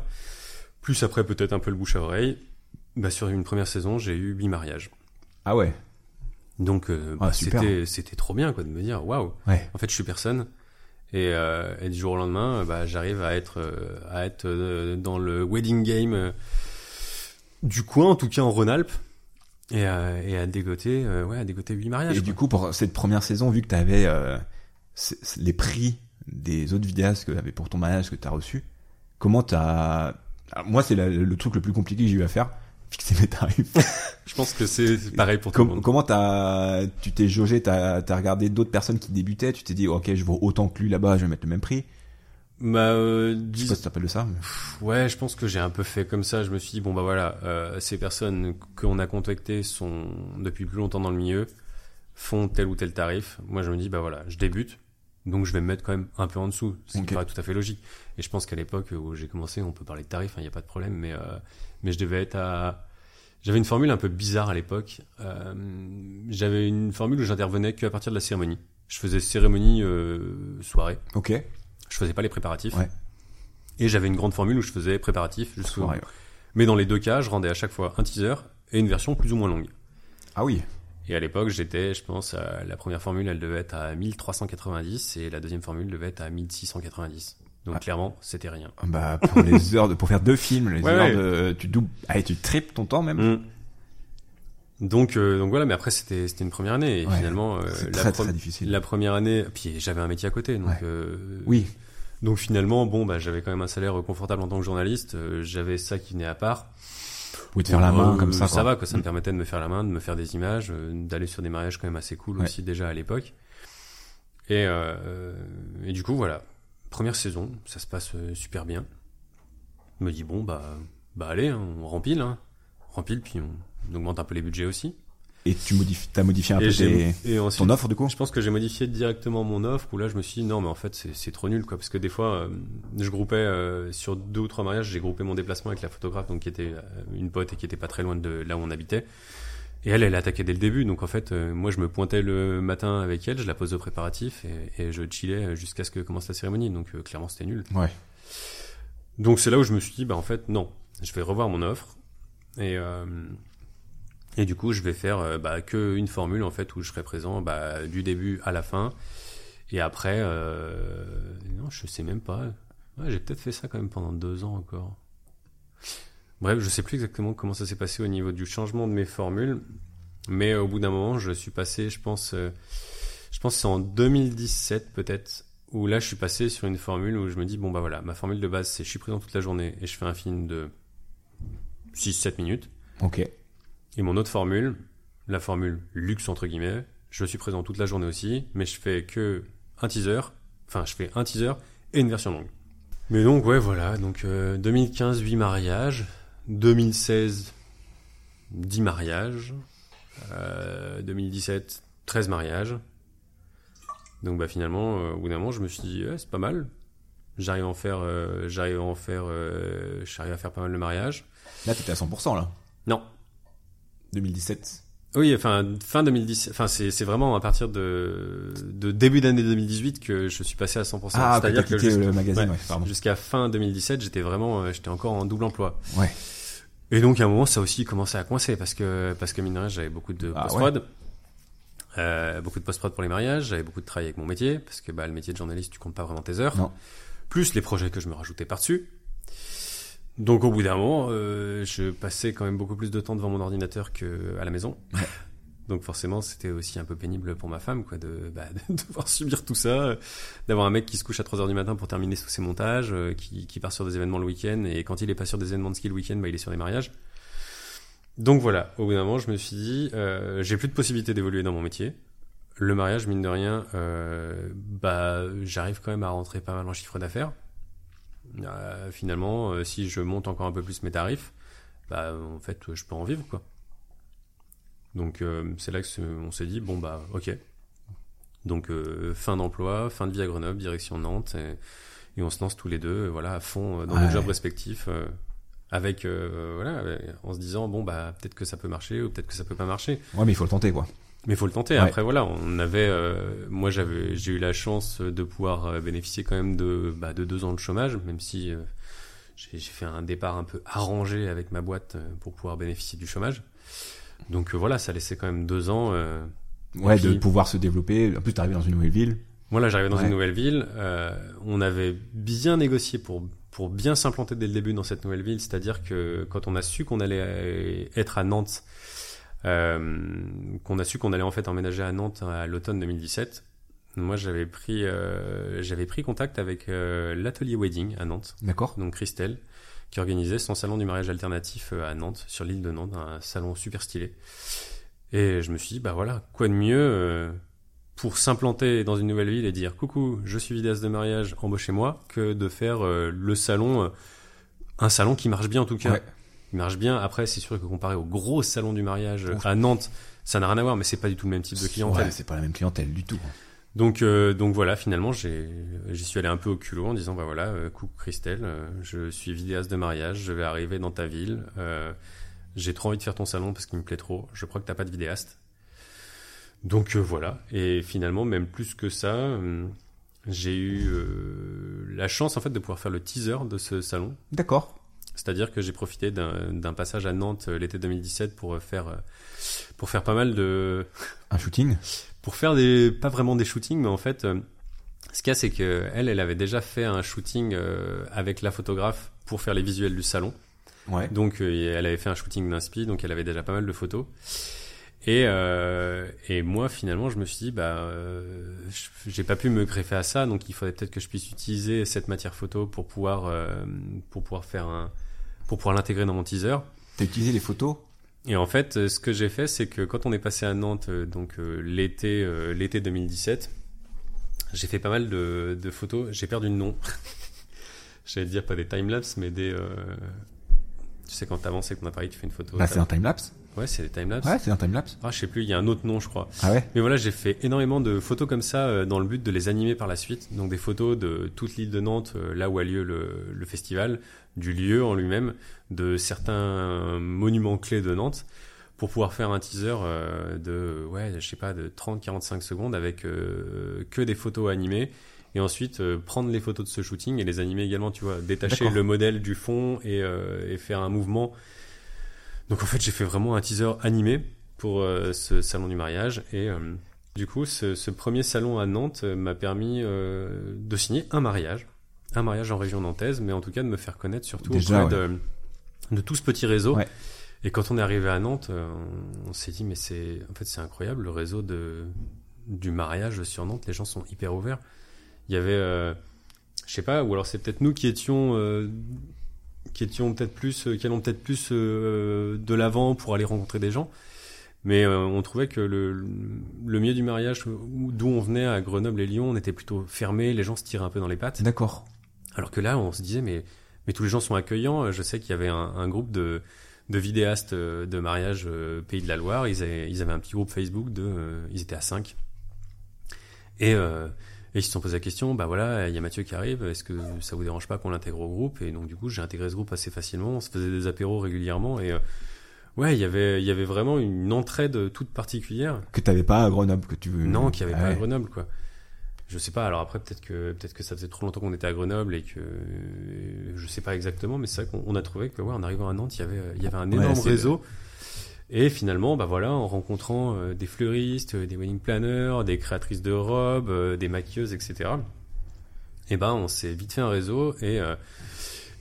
B: plus après peut-être un peu le bouche à oreille, bah sur une première saison, j'ai eu huit mariages.
A: Ah ouais.
B: Donc euh,
A: Ah,
B: bah, c'était c'était trop bien quoi de me dire waouh.
A: Ouais.
B: En fait, je suis personne. Et, euh, et du jour au lendemain, bah, j'arrive à être à être dans le wedding game du coin, en tout cas en Rhône-Alpes, et, à- et à dégoter, ouais, à dégoter huit mariages.
A: Et
B: quoi.
A: du coup, pour cette première saison, vu que tu avais les prix des autres vidéastes que t'avais pour ton mariage que tu as reçu, comment t'as... Ah, Moi, c'est le truc le plus compliqué que j'ai eu à faire, fixer mes tarifs.
B: je pense que c'est pareil pour tout le monde.
A: comment t'as, tu t'es jaugé, t'as, t'as regardé d'autres personnes qui débutaient, tu t'es dit, ok, je vaux autant que lui là-bas, je vais mettre le même prix?
B: Bah, euh,
A: Je
B: dis-
A: sais pas si t'appelles ça. mais-
B: Ouais, je pense que j'ai un peu fait comme ça. Je me suis dit, bon bah voilà, euh, ces personnes qu'on a contactées sont depuis plus longtemps dans le milieu, font tel ou tel tarif. Moi, je me dis, bah voilà, je débute, Donc je vais me mettre quand même un peu en dessous, ce qui paraît tout à fait logique. Et je pense qu'à l'époque où j'ai commencé, on peut parler de tarifs, il n'y a pas de problème, mais, euh, mais je devais être à... J'avais une formule un peu bizarre à l'époque. Euh, J'avais une formule où j'intervenais qu'à partir de la cérémonie. Je faisais cérémonie euh, soirée,
A: Ok.
B: je faisais pas les préparatifs.
A: Ouais.
B: Et j'avais une grande formule où je faisais préparatifs jusqu'au...
A: Soirée.
B: Mais dans les deux cas, je rendais à chaque fois un teaser et une version plus ou moins longue.
A: Ah oui.
B: Et à l'époque, j'étais, je pense, à- la première formule, elle devait être à 1390 et la deuxième formule devait être à 1690. Donc
A: Ah.
B: clairement, c'était rien.
A: Bah pour les heures de pour faire deux films, les
B: Ouais,
A: heures
B: ouais.
A: de tu doubles, allez tu triples ton temps même.
B: Donc, euh, donc voilà, mais après c'était c'était une première année et
A: Ouais.
B: finalement euh, la,
A: très très difficile.
B: la première année, puis j'avais un métier à côté, donc euh,
A: Oui.
B: donc finalement bon bah j'avais quand même un salaire confortable en tant que journaliste, euh, j'avais ça qui venait à part.
A: Ou de faire la main
B: Euh,
A: comme ça.
B: Ça
A: quoi.
B: va, quoi. Ça me permettait de me faire la main, de me faire des images, euh, d'aller sur des mariages quand même assez cool
A: Ouais.
B: aussi déjà à l'époque. Et, euh, et du coup, voilà. Première saison, ça se passe super bien. Je me dis, bon, bah, bah allez, hein, on rempile, hein. On rempile, puis on, on augmente un peu les budgets aussi.
A: Et tu modifies, t'as modifié un
B: et
A: peu tes-
B: et ensuite,
A: ton offre du coup?
B: je pense que j'ai modifié directement mon offre où là je me suis dit non mais en fait c'est c'est trop nul quoi parce que des fois euh, je groupais euh, sur deux ou trois mariages j'ai groupé mon déplacement avec la photographe donc qui était euh, une pote et qui était pas très loin de là où on habitait et elle elle attaquait dès le début donc en fait euh, moi je me pointais le matin avec elle je la pose au préparatif et, et je chillais jusqu'à ce que commence la cérémonie donc clairement c'était nul
A: Ouais.
B: donc c'est là où je me suis dit bah en fait non je vais revoir mon offre et euh, et du coup je vais faire euh, bah, que une formule en fait où je serai présent bah, du début à la fin. Et après euh, non je sais même pas. J'ai peut-être fait ça quand même pendant deux ans encore. Bref je sais plus exactement comment ça s'est passé au niveau du changement de mes formules. Mais au bout d'un moment je suis passé je pense euh, je pense c'est en 2017 peut-être où là je suis passé sur une formule où je me dis bon bah voilà ma formule de base c'est je suis présent toute la journée et je fais un film de 6-7 minutes.
A: Ok.
B: Et mon autre formule la formule luxe entre guillemets je suis présent toute la journée aussi mais je fais que un teaser enfin je fais un teaser et une version longue. Mais donc ouais voilà. Donc euh, 2015 8 mariages. 2016 10 mariages. Euh, 2017 13 mariages. Donc bah finalement euh, au bout d'un moment je me suis dit ouais, c'est pas mal. J'arrive à en faire euh, j'arrive à en faire euh, j'arrive à faire pas mal de mariages.
A: Là t'étais à 100% là.
B: non
A: 2017.
B: oui enfin fin 2017 enfin c'est c'est vraiment à partir de de début d'année 2018 que je suis passé à 100%
A: Ah,
B: c'est-à-dire
A: que
B: jusqu'-
A: magazine.
B: ouais.
A: Ouais.
B: Jusqu'à fin 2017 j'étais vraiment euh, j'étais encore en double emploi
A: Ouais.
B: Et donc à un moment, ça aussi commençait à coincer parce que parce que mine de rien, j'avais beaucoup de
A: Ah,
B: post-prod, euh, beaucoup de post-prod pour les mariages, j'avais beaucoup de travail avec mon métier parce que bah le métier de journaliste, tu comptes pas vraiment tes heures,
A: Non.
B: plus les projets que je me rajoutais par-dessus. Donc au bout d'un moment, euh, je passais quand même beaucoup plus de temps devant mon ordinateur que à la maison. Donc forcément, c'était aussi un peu pénible pour ma femme, quoi, de, bah, de devoir subir tout ça, euh, d'avoir un mec qui se couche à 3 heures du matin pour terminer tous ses montages, euh, qui, qui part sur des événements le week-end, et quand il est pas sur des événements de ski le week-end, bah, il est sur des mariages. Donc voilà, au bout d'un moment, je me suis dit, euh, j'ai plus de possibilité d'évoluer dans mon métier. Le mariage, mine de rien, euh, bah, j'arrive quand même à rentrer pas mal en chiffre d'affaires. Euh, finalement, euh, si je monte encore un peu plus mes tarifs, bah, en fait, je peux en vivre, quoi. Donc, euh, c'est là que on s'est dit, bon, bah, ok. Donc, euh, fin d'emploi, fin de vie à Grenoble, direction Nantes, et, et on se lance tous les deux, voilà, à fond dans nos jobs respectifs, avec, voilà, en se disant, bon, bah, peut-être que ça peut marcher, ou peut-être que ça peut pas marcher.
A: Ouais, mais il faut le tenter quoi.
B: Mais il faut le tenter.
A: Ouais.
B: Après, voilà, on avait, euh, moi, j'avais, j'ai eu la chance de pouvoir euh, bénéficier quand même de, bah, de deux ans de chômage, même si euh, j'ai, j'ai fait un départ un peu arrangé avec ma boîte euh, pour pouvoir bénéficier du chômage. Donc euh, voilà, ça laissait quand même deux ans. euh,
A: Ouais, de pouvoir se développer. En plus, t'es arrivé dans une nouvelle ville.
B: Voilà, j'arrivais dans
A: Ouais.
B: une nouvelle ville. euh, on avait bien négocié pour pour bien s'implanter dès le début dans cette nouvelle ville. C'est-à-dire que quand on a su qu'on allait être à Nantes, qu'on a su qu'on allait en fait emménager à Nantes à l'automne 2017, moi j'avais pris euh, j'avais pris contact avec euh, l'atelier wedding à Nantes,
A: D'accord.
B: donc Christelle, qui organisait son salon du mariage alternatif euh, à Nantes, sur l'île de Nantes, un salon super stylé. Et je me suis dit, bah voilà, quoi de mieux euh, pour s'implanter dans une nouvelle ville et dire coucou, je suis vidéaste de mariage, embauchez-moi, que de faire euh, le salon, euh, un salon qui marche bien en tout cas.
A: Ouais.
B: Il marche bien. Après, c'est sûr que comparé au gros salon du mariage
A: Ouf.
B: à Nantes, ça n'a rien à voir, mais c'est pas du tout le même type de clientèle.
A: Ouais, c'est pas la même clientèle du tout.
B: Donc, euh, donc voilà, finalement, j'y suis allé un peu au culot en disant, bah voilà, euh, coucou Christelle, euh, je suis vidéaste de mariage, je vais arriver dans ta ville, euh, j'ai trop envie de faire ton salon parce qu'il me plaît trop, je crois que t'as pas de vidéaste. Donc voilà, et finalement, même plus que ça, euh, j'ai eu la chance en fait de pouvoir faire le teaser de ce salon.
A: D'accord.
B: C'est-à-dire que j'ai profité d'un passage à Nantes euh, l'été 2017 pour euh, faire, euh, pour faire pas mal de,
A: Un shooting?
B: pour faire des pas vraiment des shootings mais en fait ce qu'il y a c'est que elle elle avait déjà fait un shooting avec la photographe pour faire les visuels du salon
A: Ouais.
B: donc elle avait fait un shooting d'inspi donc elle avait déjà pas mal de photos et euh, et moi finalement je me suis dit bah euh, j'ai pas pu me greffer à ça donc il faudrait peut-être que je puisse utiliser cette matière photo pour pouvoir euh, pour pouvoir faire un pour pouvoir l'intégrer dans mon teaser
A: T'as utilisé les photos?
B: Et en fait, euh, ce que j'ai fait, c'est que quand on est passé à Nantes, euh, donc euh, l'été, euh, l'été 2017, j'ai fait pas mal de, de photos. J'ai perdu le nom. J'allais dire pas des timelapse, mais des. euh, Tu sais, quand t'avances avec ton appareil, tu fais une photo.
A: Bah, c'est un timelapse.
B: Ouais, c'est des timelapse.
A: Ouais, c'est un timelapse.
B: Ah, je sais plus, il y a un autre nom, je crois.
A: Ah ouais.
B: Mais voilà, j'ai fait énormément de photos comme ça euh, dans le but de les animer par la suite. Donc des photos de toute l'île de Nantes, euh, là où a lieu le, le festival, du lieu en lui-même, de certains monuments clés de Nantes, pour pouvoir faire un teaser euh, de, ouais, je sais pas, de 30-45 secondes avec que des photos animées. Et ensuite euh, prendre les photos de ce shooting et les animer également, tu vois, détacher le modèle du fond et, euh, et faire un mouvement. Donc en fait, j'ai fait vraiment un teaser animé pour euh, ce salon du mariage. Et euh, du coup, ce, ce premier salon à Nantes euh, m'a permis euh, de signer un mariage. Un mariage en région nantaise, mais en tout cas de me faire connaître surtout
A: Déjà,
B: auprès de, de tout ce petit réseau.
A: Ouais.
B: Et quand on est arrivé à Nantes, on, on s'est dit, mais c'est en fait c'est incroyable le réseau de, du mariage sur Nantes. Les gens sont hyper ouverts. Il y avait, je sais pas, ou alors c'est peut-être nous qui étions qui étions peut-être plus, euh, qui allons peut-être plus euh, de l'avant pour aller rencontrer des gens. Mais euh, on trouvait que le, le milieu du mariage où- d'où on venait à Grenoble et Lyon, on était plutôt fermé, les gens se tiraient un peu dans les pattes.
A: D'accord.
B: Alors que là, on se disait, mais, mais tous les gens sont accueillants. Je sais qu'il y avait un, un groupe de, de vidéastes de mariage euh, Pays de la Loire. Ils avaient, ils avaient un petit groupe Facebook de, euh, ils étaient à 5. Et, et ils se sont posé la question, bah voilà, il y a Mathieu qui arrive, est-ce que ça vous dérange pas qu'on l'intègre au groupe? Et donc du coup, j'ai intégré ce groupe assez facilement, on se faisait des apéros régulièrement et euh, ouais, il y avait il y avait vraiment une entraide toute particulière.
A: Que t'avais pas à Grenoble, que tu veux.
B: Non, qu'il n'y avait
A: Ah
B: pas à. Grenoble, quoi. Je sais pas. Alors après, peut-être que peut-être que ça faisait trop longtemps qu'on était à Grenoble et que je sais pas exactement, mais c'est vrai qu'on on a trouvé que ouais, en arrivant à Nantes, il y avait il y avait un énorme réseau. Et finalement, bah voilà, en rencontrant euh, des fleuristes, euh, des wedding planners, des créatrices de robes, euh, des maquilleuses, etc. Et ben, on s'est vite fait un réseau et euh,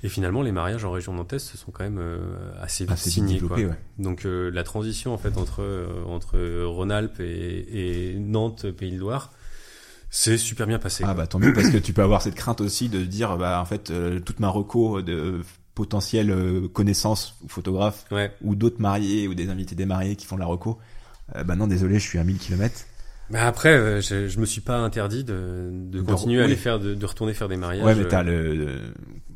B: et finalement, les mariages en région nantaise se sont quand même euh, assez vite
A: Assez
B: signés. quoi.
A: ouais.
B: Donc euh, la transition en fait entre euh, entre Rhône-Alpes et, et Nantes, Pays de Loire, c'est super bien passé.
A: Ah
B: quoi.
A: bah tant mieux parce que tu peux avoir cette crainte aussi de dire bah en fait euh, toute ma reco de potentielles euh, connaissances ou photographes
B: Ouais.
A: ou d'autres mariés ou des invités des mariés qui font de la reco. Euh, bah non désolé je suis à 1000 km.
B: Mais après, euh, je, je me suis pas interdit de, de
A: De
B: continuer à aller
A: oui.
B: faire, de, de retourner faire des mariages.
A: Ouais mais t'as
B: euh,
A: le, le-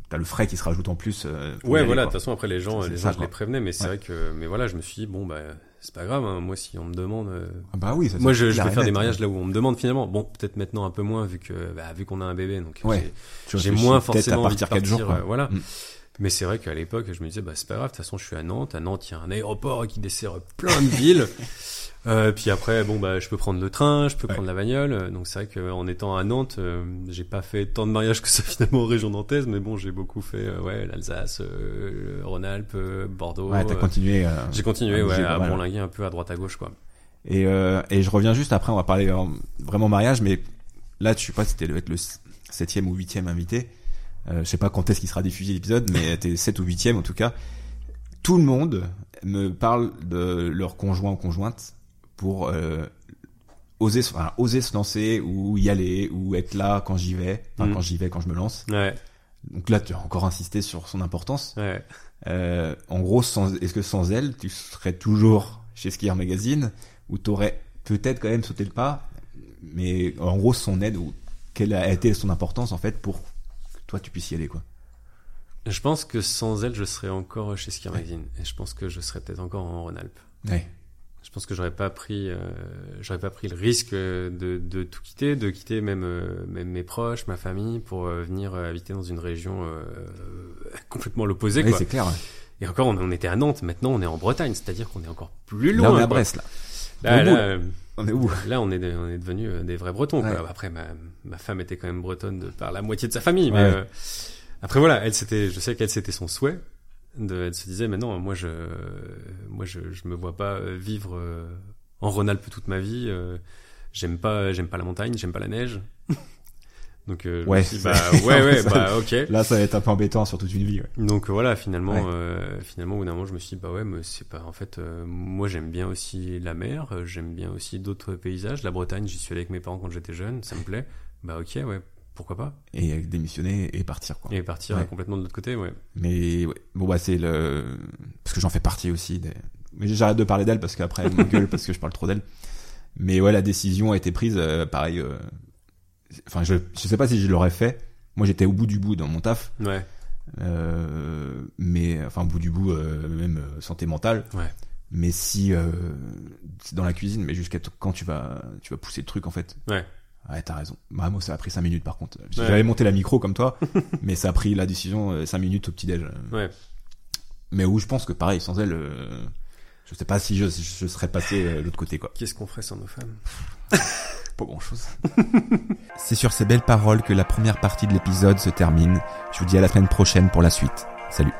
A: t'as le frais qui se rajoute en plus. euh,
B: Ouais,
A: aller,
B: voilà. De toute façon, après les gens,
A: C'est
B: les
A: ça,
B: gens, je les prévenais, mais c'est
A: Ouais.
B: vrai que, mais voilà, je me suis dit bon bah c'est pas grave. hein, moi, si on me demande,
A: Ah bah oui. Ça,
B: moi je, vais faire des mariages là où on me demande finalement. Bon, peut-être maintenant un peu moins vu que bah, vu qu'on a un bébé, donc
A: Ouais.
B: j'ai- j'ai moins forcément
A: à
B: envie de
A: partir quatre jours.
B: euh, voilà.
A: Mm.
B: Mais c'est vrai qu'à l'époque, je me disais, bah, c'est pas grave, de toute façon, je suis à Nantes. À Nantes, il y a un aéroport qui dessert plein de villes. Euh, puis après, bon, bah, je peux prendre le train, je peux
A: Ouais.
B: prendre la bagnole. Euh, Donc c'est vrai qu'en étant à Nantes, euh, j'ai pas fait tant de mariages que ça finalement en région nantaise, mais bon, j'ai beaucoup fait, euh, ouais, l'Alsace, Rhône-Alpes, Bordeaux.
A: Ouais t'as continué.
B: j'ai continué,
A: à
B: ouais, à bourlinguer un peu à droite à gauche, quoi.
A: Et, et je reviens juste après, on va parler vraiment mariage, mais là, je sais pas si c'était le, être le septième ou huitième invité. Euh, je sais pas quand est-ce qu'il sera diffusé l'épisode, mais t'es sept ou huitième en tout cas. Tout le monde me parle de leur conjoint ou conjointe pour euh, oser, enfin, oser se lancer ou y aller ou être là quand j'y vais, enfin
B: Mm.
A: quand j'y vais, quand je me lance.
B: Ouais,
A: Donc là, tu as encore insisté sur son importance.
B: ouais.
A: Euh, en gros, est-ce que sans elle, tu serais toujours chez Skier Magazine ou t'aurais peut-être quand même sauté le pas, mais en gros, son aide ou quelle a été son importance en fait pour toi tu puisses y aller quoi.
B: Je pense que sans elle, je serais encore chez Ski Magazine. Et je pense que je serais peut-être encore en Rhône-Alpes.
A: Ouais.
B: Je pense que j'aurais pas pris, euh, j'aurais pas pris le risque de, de tout quitter, de quitter même, euh, même mes proches, ma famille, pour euh, venir euh, habiter dans une région euh, complètement l'opposé.
A: Oui, c'est clair.
B: Et encore, on, on était à Nantes, maintenant on est en Bretagne, c'est-à-dire qu'on est encore plus loin.
A: Là, on est à. Brest, là.
B: Euh,
A: On est où?
B: Là, on est, de- on est devenus euh, des vrais Bretons. quoi. Après, ma, ma femme était quand même bretonne de par la moitié de sa famille, mais
A: Ouais.
B: euh, après voilà, elle c'était, je sais qu'elle c'était son souhait. De, elle se disait, mais non, moi je, moi je, je me vois pas euh, vivre euh, en Rhône-Alpes toute ma vie. euh, j'aime pas, j'aime pas la montagne, j'aime pas la neige. Donc euh,
A: Ouais,
B: bah ouais, ouais,
A: ça-
B: bah ok.
A: Là, ça va être un peu embêtant sur toute une vie. Ouais.
B: Donc euh, voilà, finalement,
A: Ouais.
B: euh, finalement, au bout d'un moment, je me suis dit, bah ouais, mais c'est pas. En fait, moi, j'aime bien aussi la mer, j'aime bien aussi d'autres paysages. La Bretagne, j'y suis allé avec mes parents quand j'étais jeune, ça me plaît. Bah ok, ouais, pourquoi pas
A: Et démissionner et partir, quoi.
B: Et partir
A: Ouais.
B: complètement de l'autre côté, ouais.
A: Mais ouais. bon, bah, c'est le. Parce que j'en fais partie aussi. Des... Mais j'arrête de parler d'elle parce qu'après, elle me gueule parce que je parle trop d'elle. Mais ouais, la décision a été prise, pareil. Enfin, je, je sais pas si je l'aurais fait. Moi, j'étais au bout du bout dans mon taf.
B: Ouais,
A: Euh, mais enfin au bout du bout euh, même euh, santé mentale
B: Ouais.
A: mais si euh, c'est dans la cuisine mais jusqu'à quand tu vas tu vas pousser le truc en fait
B: Ouais.
A: ouais t'as raison bah moi ça a pris 5 minutes par contre
B: Ouais.
A: j'avais monté la micro comme toi mais ça a pris la décision 5 minutes au petit déj
B: ouais.
A: mais où je pense que pareil sans elle je sais pas si je, je serais passé euh, de l'autre côté quoi.
B: Qu'est-ce qu'on ferait sans nos femmes
A: pas grand chose c'est sur ces belles paroles que la première partie de l'épisode se termine. Je vous dis à la semaine prochaine pour la suite. Salut